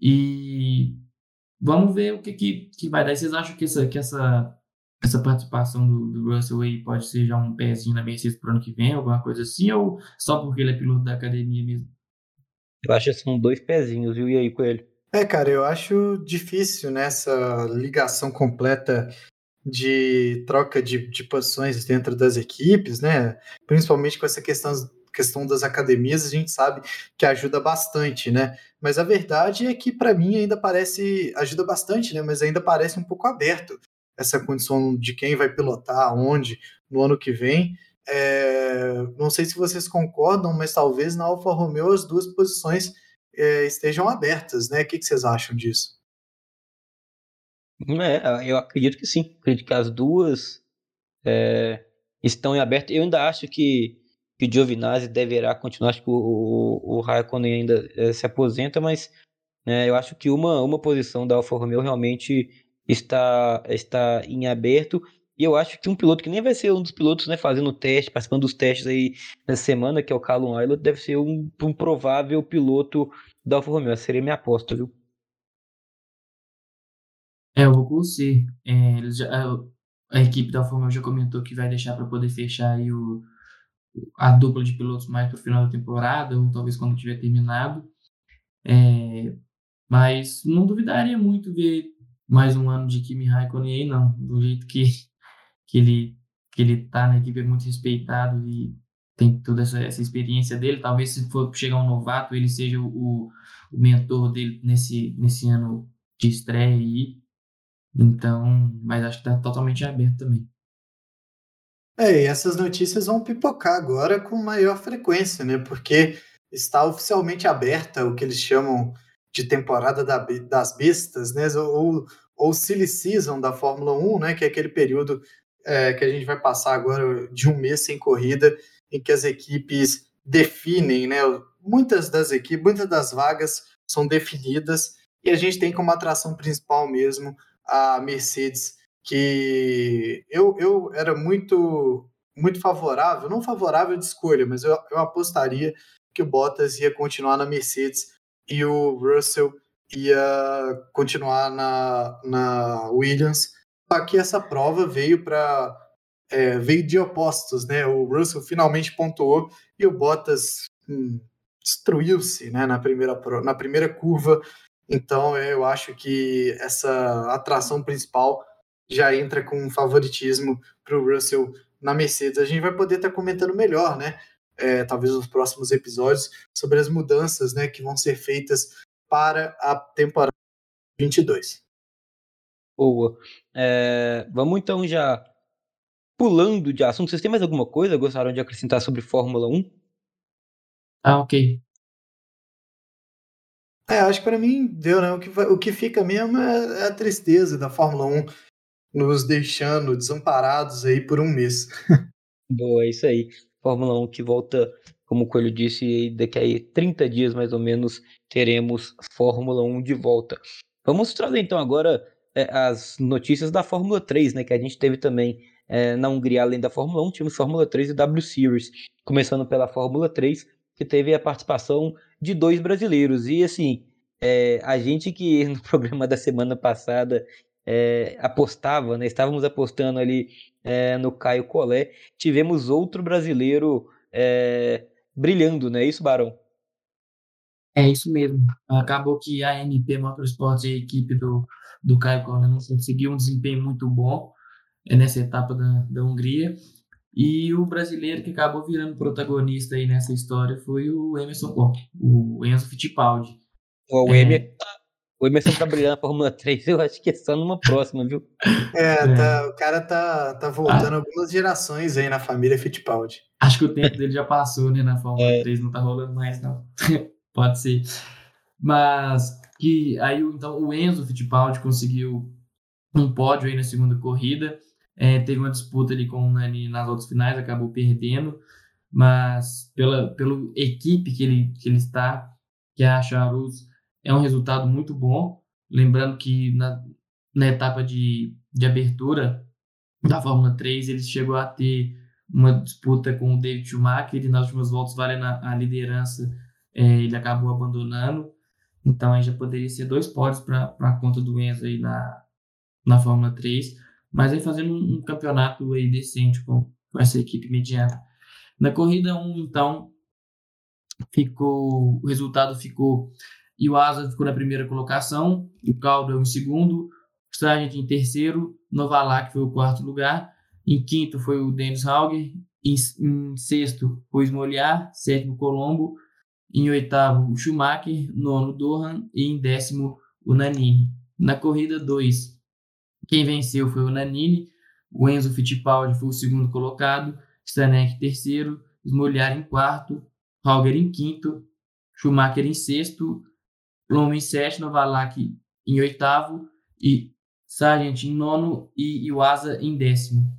E vamos ver o que, que, que vai dar. Vocês acham que essa, que essa, essa participação do, do Russell aí pode ser já um pezinho na Mercedes para o ano que vem, alguma coisa assim, ou só porque ele é piloto da academia mesmo? Eu acho que são dois pezinhos, viu? E aí, Coelho? É, cara, eu acho difícil nessa né, ligação completa de troca de, de posições dentro das equipes, né? Principalmente com essa questão questão das academias, a gente sabe que ajuda bastante, né? Mas a verdade é que para mim ainda parece ajuda bastante, né? Mas ainda parece um pouco aberto essa condição de quem vai pilotar, onde no ano que vem. É... não sei se vocês concordam, mas talvez na Alfa Romeo as duas posições é, estejam abertas, né? O que, que vocês acham disso? É, eu acredito que sim. Acredito que as duas é, estão em aberto. Eu ainda acho que que o Giovinazzi deverá continuar. Acho que o, Raikkonen ainda é, se aposenta, mas né, eu acho que uma, uma posição da Alfa Romeo realmente está, está em aberto. E eu acho que um piloto que nem vai ser um dos pilotos né, fazendo teste, participando dos testes aí nessa semana, que é o Callum Aylott, deve ser um, um provável piloto da Alfa Romeo. Essa seria minha aposta, viu? É, eu vou. É, já, a, a equipe da Romeo já comentou que vai deixar para poder fechar aí o, a dupla de pilotos mais para o final da temporada, ou talvez quando tiver terminado. É, mas não duvidaria muito ver mais um ano de Kimi Raikkonen aí, não. Do jeito que, que ele que ele tá na equipe, é muito respeitado e tem toda essa, essa experiência dele. Talvez se for chegar um novato, ele seja o, o mentor dele nesse, nesse ano de estreia aí. Então, mas acho que está totalmente aberto também. É, e essas notícias vão pipocar agora com maior frequência, né? Porque está oficialmente aberta o que eles chamam de temporada da, das bestas, né? Ou, ou silly season da Fórmula 1, né? Que é aquele período é, que a gente vai passar agora de um mês sem corrida, em que as equipes definem, né? muitas das equipes, muitas das vagas são definidas e a gente tem como atração principal mesmo a Mercedes, que eu, eu era muito muito favorável, não favorável de escolha, mas eu, eu apostaria que o Bottas ia continuar na Mercedes e o Russell ia continuar na, na Williams. Só que essa prova veio para é, veio de opostos, né? O Russell finalmente pontuou e o Bottas hum, destruiu-se, né? Na primeira na primeira curva. Então eu acho que essa atração principal já entra com um favoritismo para o Russell na Mercedes. A gente vai poder estar tá comentando melhor, né? É, talvez nos próximos episódios sobre as mudanças, né, que vão ser feitas para a temporada 22. Boa. É, vamos então já pulando de assunto. Vocês têm mais alguma coisa gostaram de acrescentar sobre Fórmula 1? Ah, ok. É, acho que para mim deu, né? O que, o que fica mesmo é, é a tristeza da Fórmula 1 nos deixando desamparados aí por um mês. Boa, é isso aí. Fórmula 1 que volta, como o Coelho disse, daqui a 30 dias mais ou menos teremos Fórmula 1 de volta. Vamos trazer então agora é, as notícias da Fórmula 3, né? Que a gente teve também é, na Hungria, além da Fórmula 1, tivemos Fórmula 3 e W Series. Começando pela Fórmula 3, que teve a participação de dois brasileiros. E assim, é, a gente que no programa da semana passada é, apostava, né? Estávamos apostando ali é, no Caio Collet. Tivemos outro brasileiro é, brilhando, não é isso, Barão? É isso mesmo. Acabou que a MP Motorsports, a equipe do, do Caio Collet, não conseguiu um desempenho muito bom nessa etapa da, da Hungria. E o brasileiro que acabou virando protagonista aí nessa história foi o Emerson Koch, o Enzo Fittipaldi. O, é, Emer, o Emerson tá brilhando na Fórmula 3, eu acho que é só numa próxima, viu? É, é. Tá, o cara tá, tá voltando ah. algumas gerações aí na família Fittipaldi. Acho que o tempo dele já passou, né, na Fórmula é. 3, não tá rolando mais, não. Pode ser. Mas que aí então o Enzo Fittipaldi conseguiu um pódio aí na segunda corrida. É, teve uma disputa ali com o Nani nas outras finais, acabou perdendo, mas pela, pela equipe que ele, que ele está, que é a Charus, é um resultado muito bom. Lembrando que na, na etapa de, de abertura da Fórmula 3, ele chegou a ter uma disputa com o David Schumacher e nas últimas voltas, valendo a, a liderança, é, ele acabou abandonando. Então aí já poderia ser dois pódios para a conta do Enzo aí na, na Fórmula 3, mas aí fazendo um, um campeonato aí decente com, com essa equipe mediana. Na corrida 1, então, ficou, o resultado ficou e o Asa ficou na primeira colocação, o Caldwell em segundo, o Sargent em terceiro, Novalak foi o quarto lugar, em quinto foi o Dennis Hauger, em, em sexto foi Smoliar, sétimo Colombo, em oitavo o Schumacher, nono Dohan e em décimo o Nanini. Na corrida 2, quem venceu foi o Nanini, o Enzo Fittipaldi foi o segundo colocado, Stanek terceiro, Smoliar em quarto, Hauger em quinto, Schumacher em sexto, Loma em sétimo, Novalak em oitavo e Sargent em nono e Iwasa em décimo.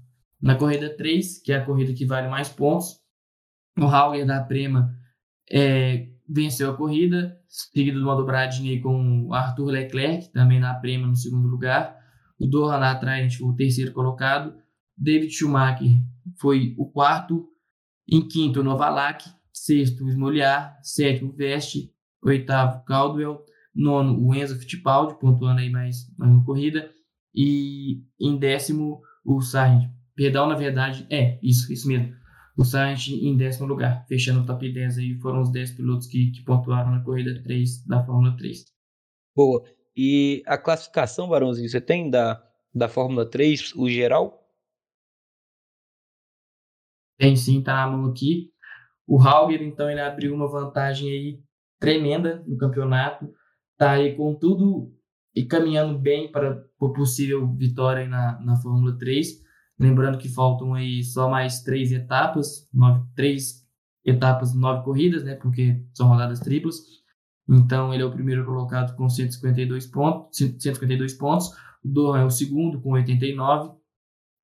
Na corrida 3, que é a corrida que vale mais pontos, o Hauger da Prema é, venceu a corrida, seguido de uma dobradinha com o Arthur Leclerc, também na Prema no segundo lugar. O Dohan Trent foi o terceiro colocado. David Schumacher foi o quarto. Em quinto, Novalak. Sexto, Smoliar. Sétimo, Veste oitavo Caldwell, nono o Enzo Fittipaldi, pontuando aí mais, mais uma corrida, e em décimo o Sargent. Perdão, na verdade, é, isso, isso mesmo. O Sargent em décimo lugar, fechando o top 10 aí, foram os 10 pilotos que, que pontuaram na corrida 3 da Fórmula 3. Boa. E a classificação, Barãozinho, você tem da, da Fórmula 3, o geral? Tem sim, tá na mão aqui. O Hauger, então, ele abriu uma vantagem aí tremenda no campeonato, tá aí com tudo e caminhando bem para o possível vitória na, na Fórmula 3. Lembrando que faltam aí só mais três etapas, nove, três etapas, nove corridas, né? Porque são rodadas triplas. Então ele é o primeiro colocado com 152 pontos. 152 pontos. O Dohan é o segundo com 89.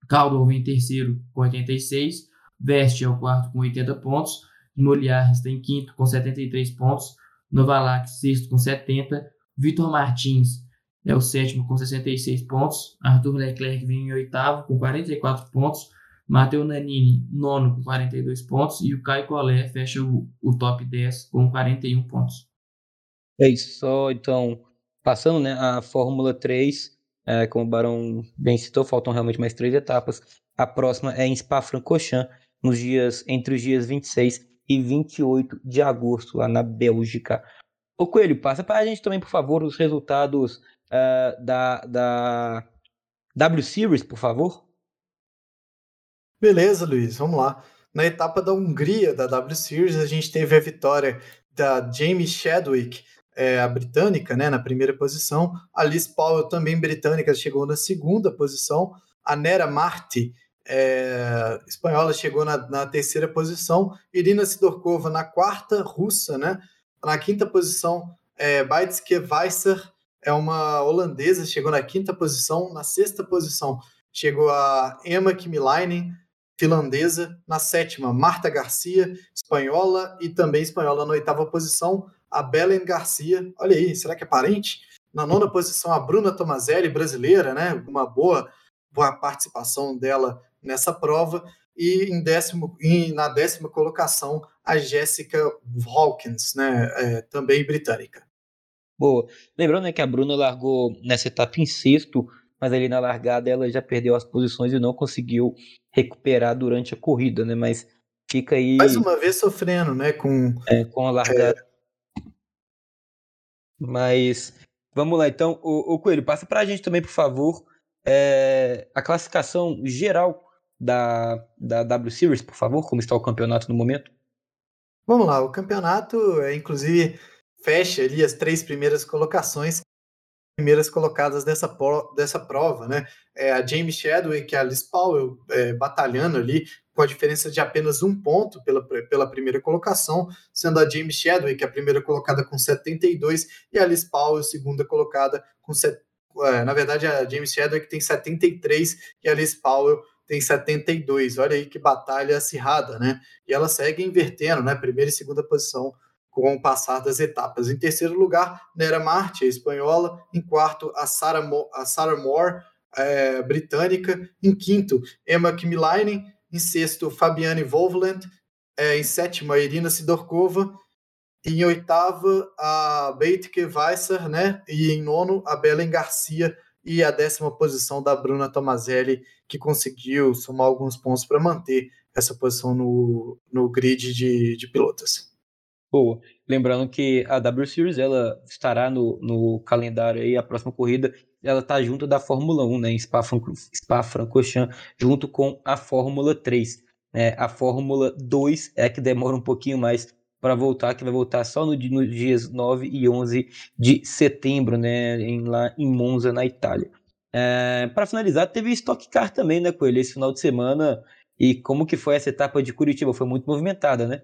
Caldwell vem em terceiro com 86. Veste é o quarto com 80 pontos. Moliar está em quinto com 73 pontos, Novalac sexto com 70, Vitor Martins é o sétimo com 66 pontos, Arthur Leclerc vem em oitavo com 44 pontos, Matheus Nanini nono com 42 pontos e o Caio Collet fecha o, o top 10 com 41 pontos. É isso, só então, passando né, a Fórmula 3, é, como o Barão bem citou, faltam realmente mais três etapas. A próxima é em Spa-Francorchamps, nos dias entre os dias 26 e 28 de agosto, lá na Bélgica. Ô Coelho, passa para a gente também, por favor, os resultados uh, da, da W Series, por favor. Beleza, Luiz, vamos lá. Na etapa da Hungria da W Series, a gente teve a vitória da Jamie Chadwick, é, a britânica, né, na primeira posição. A Liz Powell, também britânica, chegou na segunda posição. A Nera Marti, é, espanhola, chegou na, na, terceira posição. Irina Sidorkova na quarta, russa, né? Na quinta posição, é, Weisser, é uma holandesa, chegou na quinta posição. Na sexta posição, chegou a Emma Kimilainen, finlandesa. Na sétima, Marta Garcia, espanhola. E também espanhola na oitava posição, a Belen Garcia. Olha aí, será que é parente? Na nona posição, a Bruna Tomazelli, brasileira, né? Uma boa, boa participação dela nessa prova. E em décimo, em, na décima colocação, a Jessica Hawkins, né? É, também britânica. Boa. Lembrando né, que a Bruna largou nessa etapa em sexto, mas ali na largada ela já perdeu as posições e não conseguiu recuperar durante a corrida, né? Mas fica aí. Mais uma vez sofrendo, né? Com, é, com a largada. Mas vamos lá, então. O, o Coelho, passa para a gente também, por favor, é, a classificação geral da, da W Series, por favor, como está o campeonato no momento? Vamos lá, o campeonato, é, inclusive, fecha ali as três primeiras colocações, primeiras colocadas dessa, dessa prova, né? É a James Chadwick e a Liz Powell é, batalhando ali com a diferença de apenas um ponto pela, pela primeira colocação, sendo a James Chadwick a primeira colocada com 72 e a Liz Powell segunda colocada com é, na verdade a James Chadwick tem 73 e a Liz Powell tem 72. Olha aí que batalha acirrada, né? E ela segue invertendo, né? Primeira e segunda posição com o passar das etapas. Em terceiro lugar, Nera Marte, a espanhola. Em quarto, a Sarah, Mo a Sarah Moore, é, britânica. Em quinto, Emma Kimilainen. Em sexto, Fabiane Volvland. É, em sétimo, a Irina Sidorkova. Em oitava, a Beitke Weisser, né? E em nono, a Belen Garcia e a décima posição da Bruna Tomazelli, que conseguiu somar alguns pontos para manter essa posição no, no grid de, de pilotos. Boa. Lembrando que a W Series ela estará no, no calendário aí, a próxima corrida, ela está junto da Fórmula 1, né, em Spa-Francorchamps, junto com a Fórmula 3. Né? A Fórmula 2 é que demora um pouquinho mais para voltar, que vai voltar só no, nos dias 9 e 11 de setembro, né, em, lá em Monza, na Itália. É, para finalizar, teve Stock Car também, né, Coelho, esse final de semana. E como que foi essa etapa de Curitiba? Foi muito movimentada, né?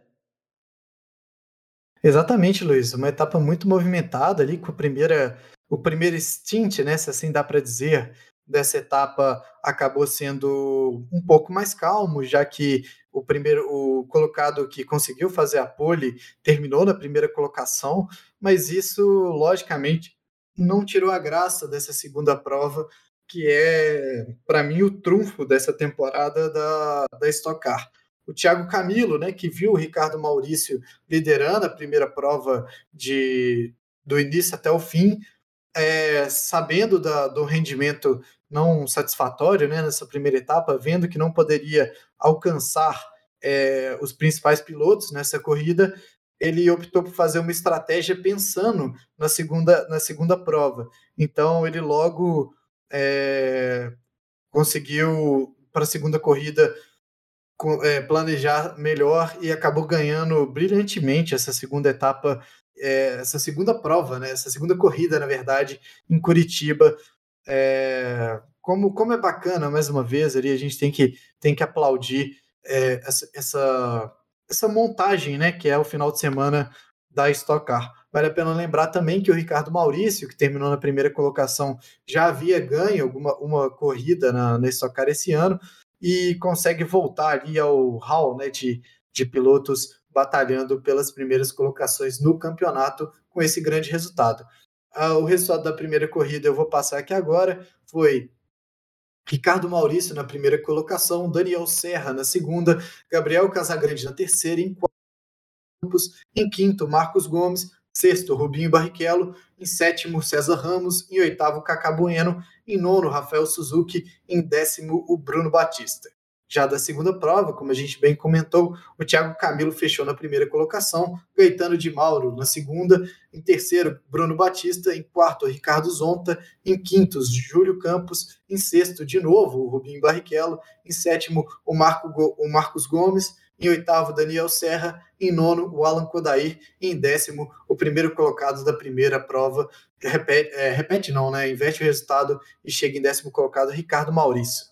Exatamente, Luiz. Uma etapa muito movimentada ali, com a primeira, o primeiro stint, né, se assim dá para dizer, dessa etapa acabou sendo um pouco mais calmo, já que o primeiro o colocado que conseguiu fazer a pole terminou na primeira colocação, mas isso logicamente não tirou a graça dessa segunda prova, que é para mim o trunfo dessa temporada da, da Stock Car o Thiago Camilo, né, que viu o Ricardo Maurício liderando a primeira prova de, do início até o fim, é, sabendo da, do rendimento não satisfatório né, nessa primeira etapa, vendo que não poderia alcançar é, os principais pilotos nessa corrida, ele optou por fazer uma estratégia pensando na segunda, na segunda prova. Então ele logo é, conseguiu para a segunda corrida planejar melhor e acabou ganhando brilhantemente essa segunda etapa, é, essa segunda prova, né? Essa segunda corrida, na verdade, em Curitiba. É, como, como é bacana, mais uma vez, ali a gente tem que, tem que aplaudir é, essa, essa, essa montagem, né? Que é o final de semana da Stock Car. Vale a pena lembrar também que o Ricardo Maurício, que terminou na primeira colocação, já havia ganho alguma uma corrida na, na Stock Car esse ano, e consegue voltar ali ao hall né, de, de pilotos batalhando pelas primeiras colocações no campeonato com esse grande resultado. Ah, o resultado da primeira corrida eu vou passar aqui agora foi Ricardo Maurício na primeira colocação, Daniel Serra na segunda, Gabriel Casagrande na terceira, em quarto, em quinto, Marcos Gomes, sexto, Rubinho Barrichello, em sétimo, César Ramos, em oitavo, Cacá Bueno, em nono, Rafael Suzuki, em décimo, o Bruno Batista. Já da segunda prova, como a gente bem comentou, o Thiago Camilo fechou na primeira colocação, Gaetano de Mauro na segunda, em terceiro, Bruno Batista, em quarto, Ricardo Zonta, em quinto, Júlio Campos, em sexto, de novo, o Rubinho Barrichello, em sétimo, o, Marco, o Marcos Gomes, em oitavo, Daniel Serra, em nono, o Alan Kodair, em décimo, o primeiro colocado da primeira prova, repete, é, repete não, né? Inverte o resultado e chega em décimo colocado, Ricardo Maurício.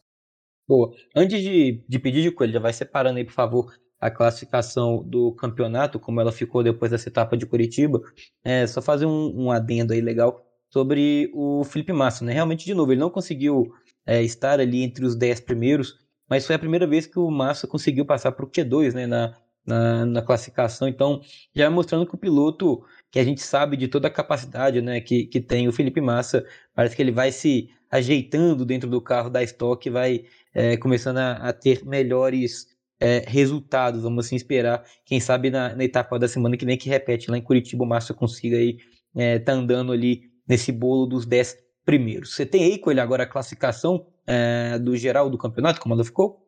Boa. Antes de, de pedir de coelho, já vai separando aí, por favor, a classificação do campeonato, como ela ficou depois dessa etapa de Curitiba. É, só fazer um, um adendo aí legal sobre o Felipe Massa, né? Realmente, de novo, ele não conseguiu é, estar ali entre os 10 primeiros, mas foi a primeira vez que o Massa conseguiu passar para o Q2, né? Na, na, na, classificação. Então, já mostrando que o piloto, que a gente sabe de toda a capacidade né, que, que tem o Felipe Massa, parece que ele vai se ajeitando dentro do carro da Stock, vai é, começando a, a, ter melhores é, resultados, vamos assim esperar, quem sabe na, na, etapa da semana que vem que repete lá em Curitiba o Massa consiga aí é, tá andando ali nesse bolo dos 10 primeiros. Você tem aí, Coelho, agora a classificação é, do geral do campeonato, como ela ficou?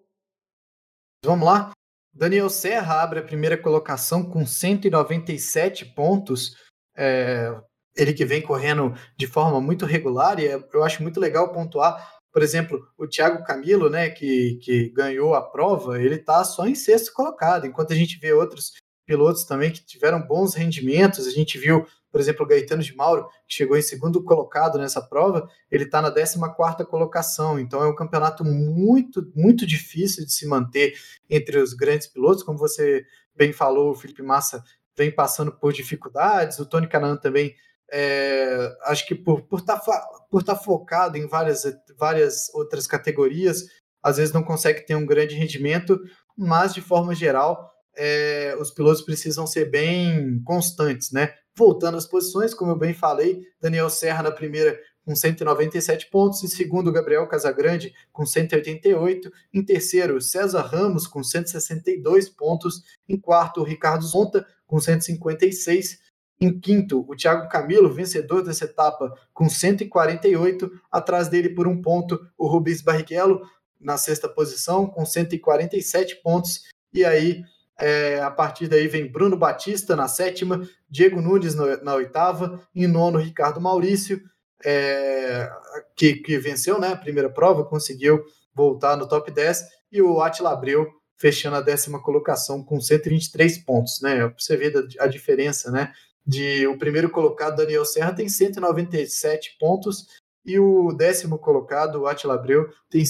Vamos lá. Daniel Serra abre a primeira colocação com 197 pontos. É, ele que vem correndo de forma muito regular, e é, eu acho muito legal pontuar por exemplo, o Thiago Camilo, né, que, que ganhou a prova, ele está só em sexto colocado, enquanto a gente vê outros pilotos também que tiveram bons rendimentos. A gente viu, por exemplo, o Gaetano de Mauro, que chegou em segundo colocado nessa prova, ele está na 14 colocação. Então é um campeonato muito, muito difícil de se manter entre os grandes pilotos. Como você bem falou, o Felipe Massa vem passando por dificuldades, o Tony Canan também é, acho que por por estar tá, por tá focado em várias, várias outras categorias, às vezes não consegue ter um grande rendimento, mas de forma geral, é, os pilotos precisam ser bem constantes, né? Voltando às posições, como eu bem falei, Daniel Serra na primeira com 197 pontos, em segundo, Gabriel Casagrande com 188, em terceiro, César Ramos com 162 pontos, em quarto, Ricardo Zonta com 156, em quinto, o Thiago Camilo, vencedor dessa etapa, com 148. Atrás dele, por um ponto, o Rubens Barrichello, na sexta posição, com 147 pontos. E aí, é, a partir daí, vem Bruno Batista na sétima, Diego Nunes no, na oitava, em nono, Ricardo Maurício, é, que, que venceu né, a primeira prova, conseguiu voltar no top 10, e o Atila Abreu fechando a décima colocação com 123 pontos, né? Você ver a diferença, né? de o primeiro colocado, Daniel Serra, tem 197 pontos e o décimo colocado, o Atila Abreu, tem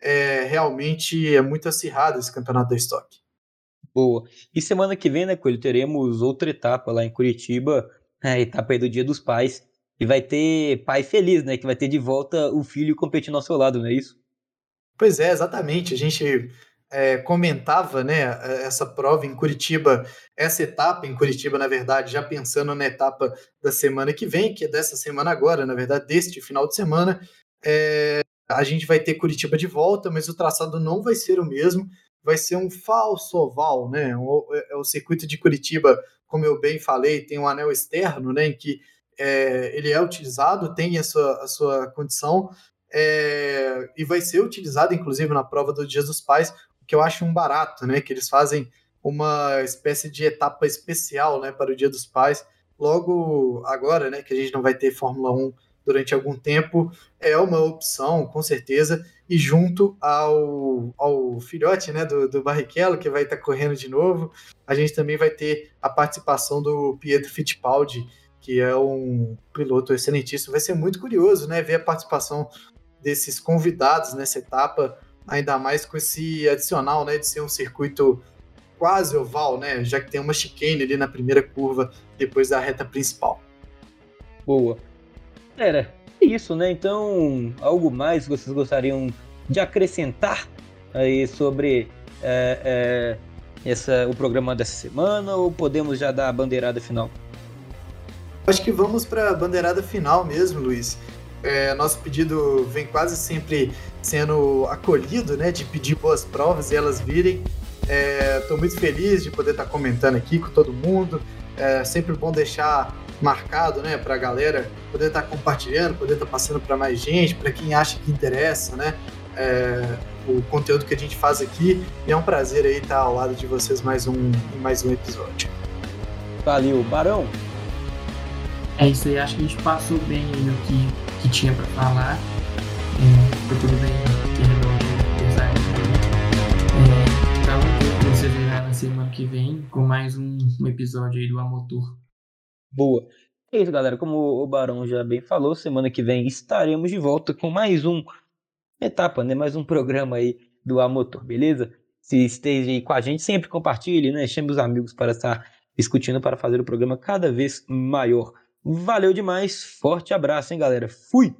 é, realmente é muito acirrado esse campeonato da Stock. Boa. E semana que vem, né, Coelho, teremos outra etapa lá em Curitiba, a é, etapa aí do Dia dos Pais, e vai ter pai feliz, né, que vai ter de volta o filho competindo ao seu lado, não é isso? Pois é, exatamente. A gente é, comentava né, essa prova em Curitiba, essa etapa em Curitiba, na verdade, já pensando na etapa da semana que vem, que é dessa semana agora, na verdade, deste final de semana. É, a gente vai ter Curitiba de volta, mas o traçado não vai ser o mesmo, vai ser um falso oval, né? O, é, o circuito de Curitiba, como eu bem falei, tem um anel externo, né, em que é, ele é utilizado, tem a sua, a sua condição, é, e vai ser utilizado, inclusive, na prova do Dia dos Pais, que eu acho um barato, né? Que eles fazem uma espécie de etapa especial, né, para o Dia dos Pais. Logo agora, né, que a gente não vai ter Fórmula 1 durante algum tempo, é uma opção, com certeza. E junto ao, ao filhote, né, do, do Barrichello, que vai estar correndo de novo, a gente também vai ter a participação do Pietro Fittipaldi, que é um piloto excelentíssimo. Vai ser muito curioso, né, ver a participação desses convidados nessa etapa ainda mais com esse adicional, né, de ser um circuito quase oval, né, já que tem uma chicane ali na primeira curva depois da reta principal. Boa. Era isso, né? Então, algo mais vocês gostariam de acrescentar aí sobre é, é, essa, o programa dessa semana ou podemos já dar a bandeirada final? Acho que vamos para a bandeirada final mesmo, Luiz. É, nosso pedido vem quase sempre sendo acolhido, né? De pedir boas provas e elas virem. Estou é, muito feliz de poder estar tá comentando aqui com todo mundo. É sempre bom deixar marcado, né, para a galera poder estar tá compartilhando, poder estar tá passando para mais gente, para quem acha que interessa, né? É, o conteúdo que a gente faz aqui. E é um prazer aí estar ao lado de vocês mais um, mais um episódio. Valeu, Barão! É isso aí, acho que a gente passou bem aí o que, que tinha para falar. É, foi tudo bem redondo, é, Pra ver você verá na semana que vem com mais um, um episódio aí do Amotor. Boa. É isso, galera. Como o Barão já bem falou, semana que vem estaremos de volta com mais um etapa, né? Mais um programa aí do Amotor, beleza? Se esteja aí com a gente, sempre compartilhe, né? Chame os amigos para estar discutindo para fazer o programa cada vez maior. Valeu demais, forte abraço, hein, galera? Fui!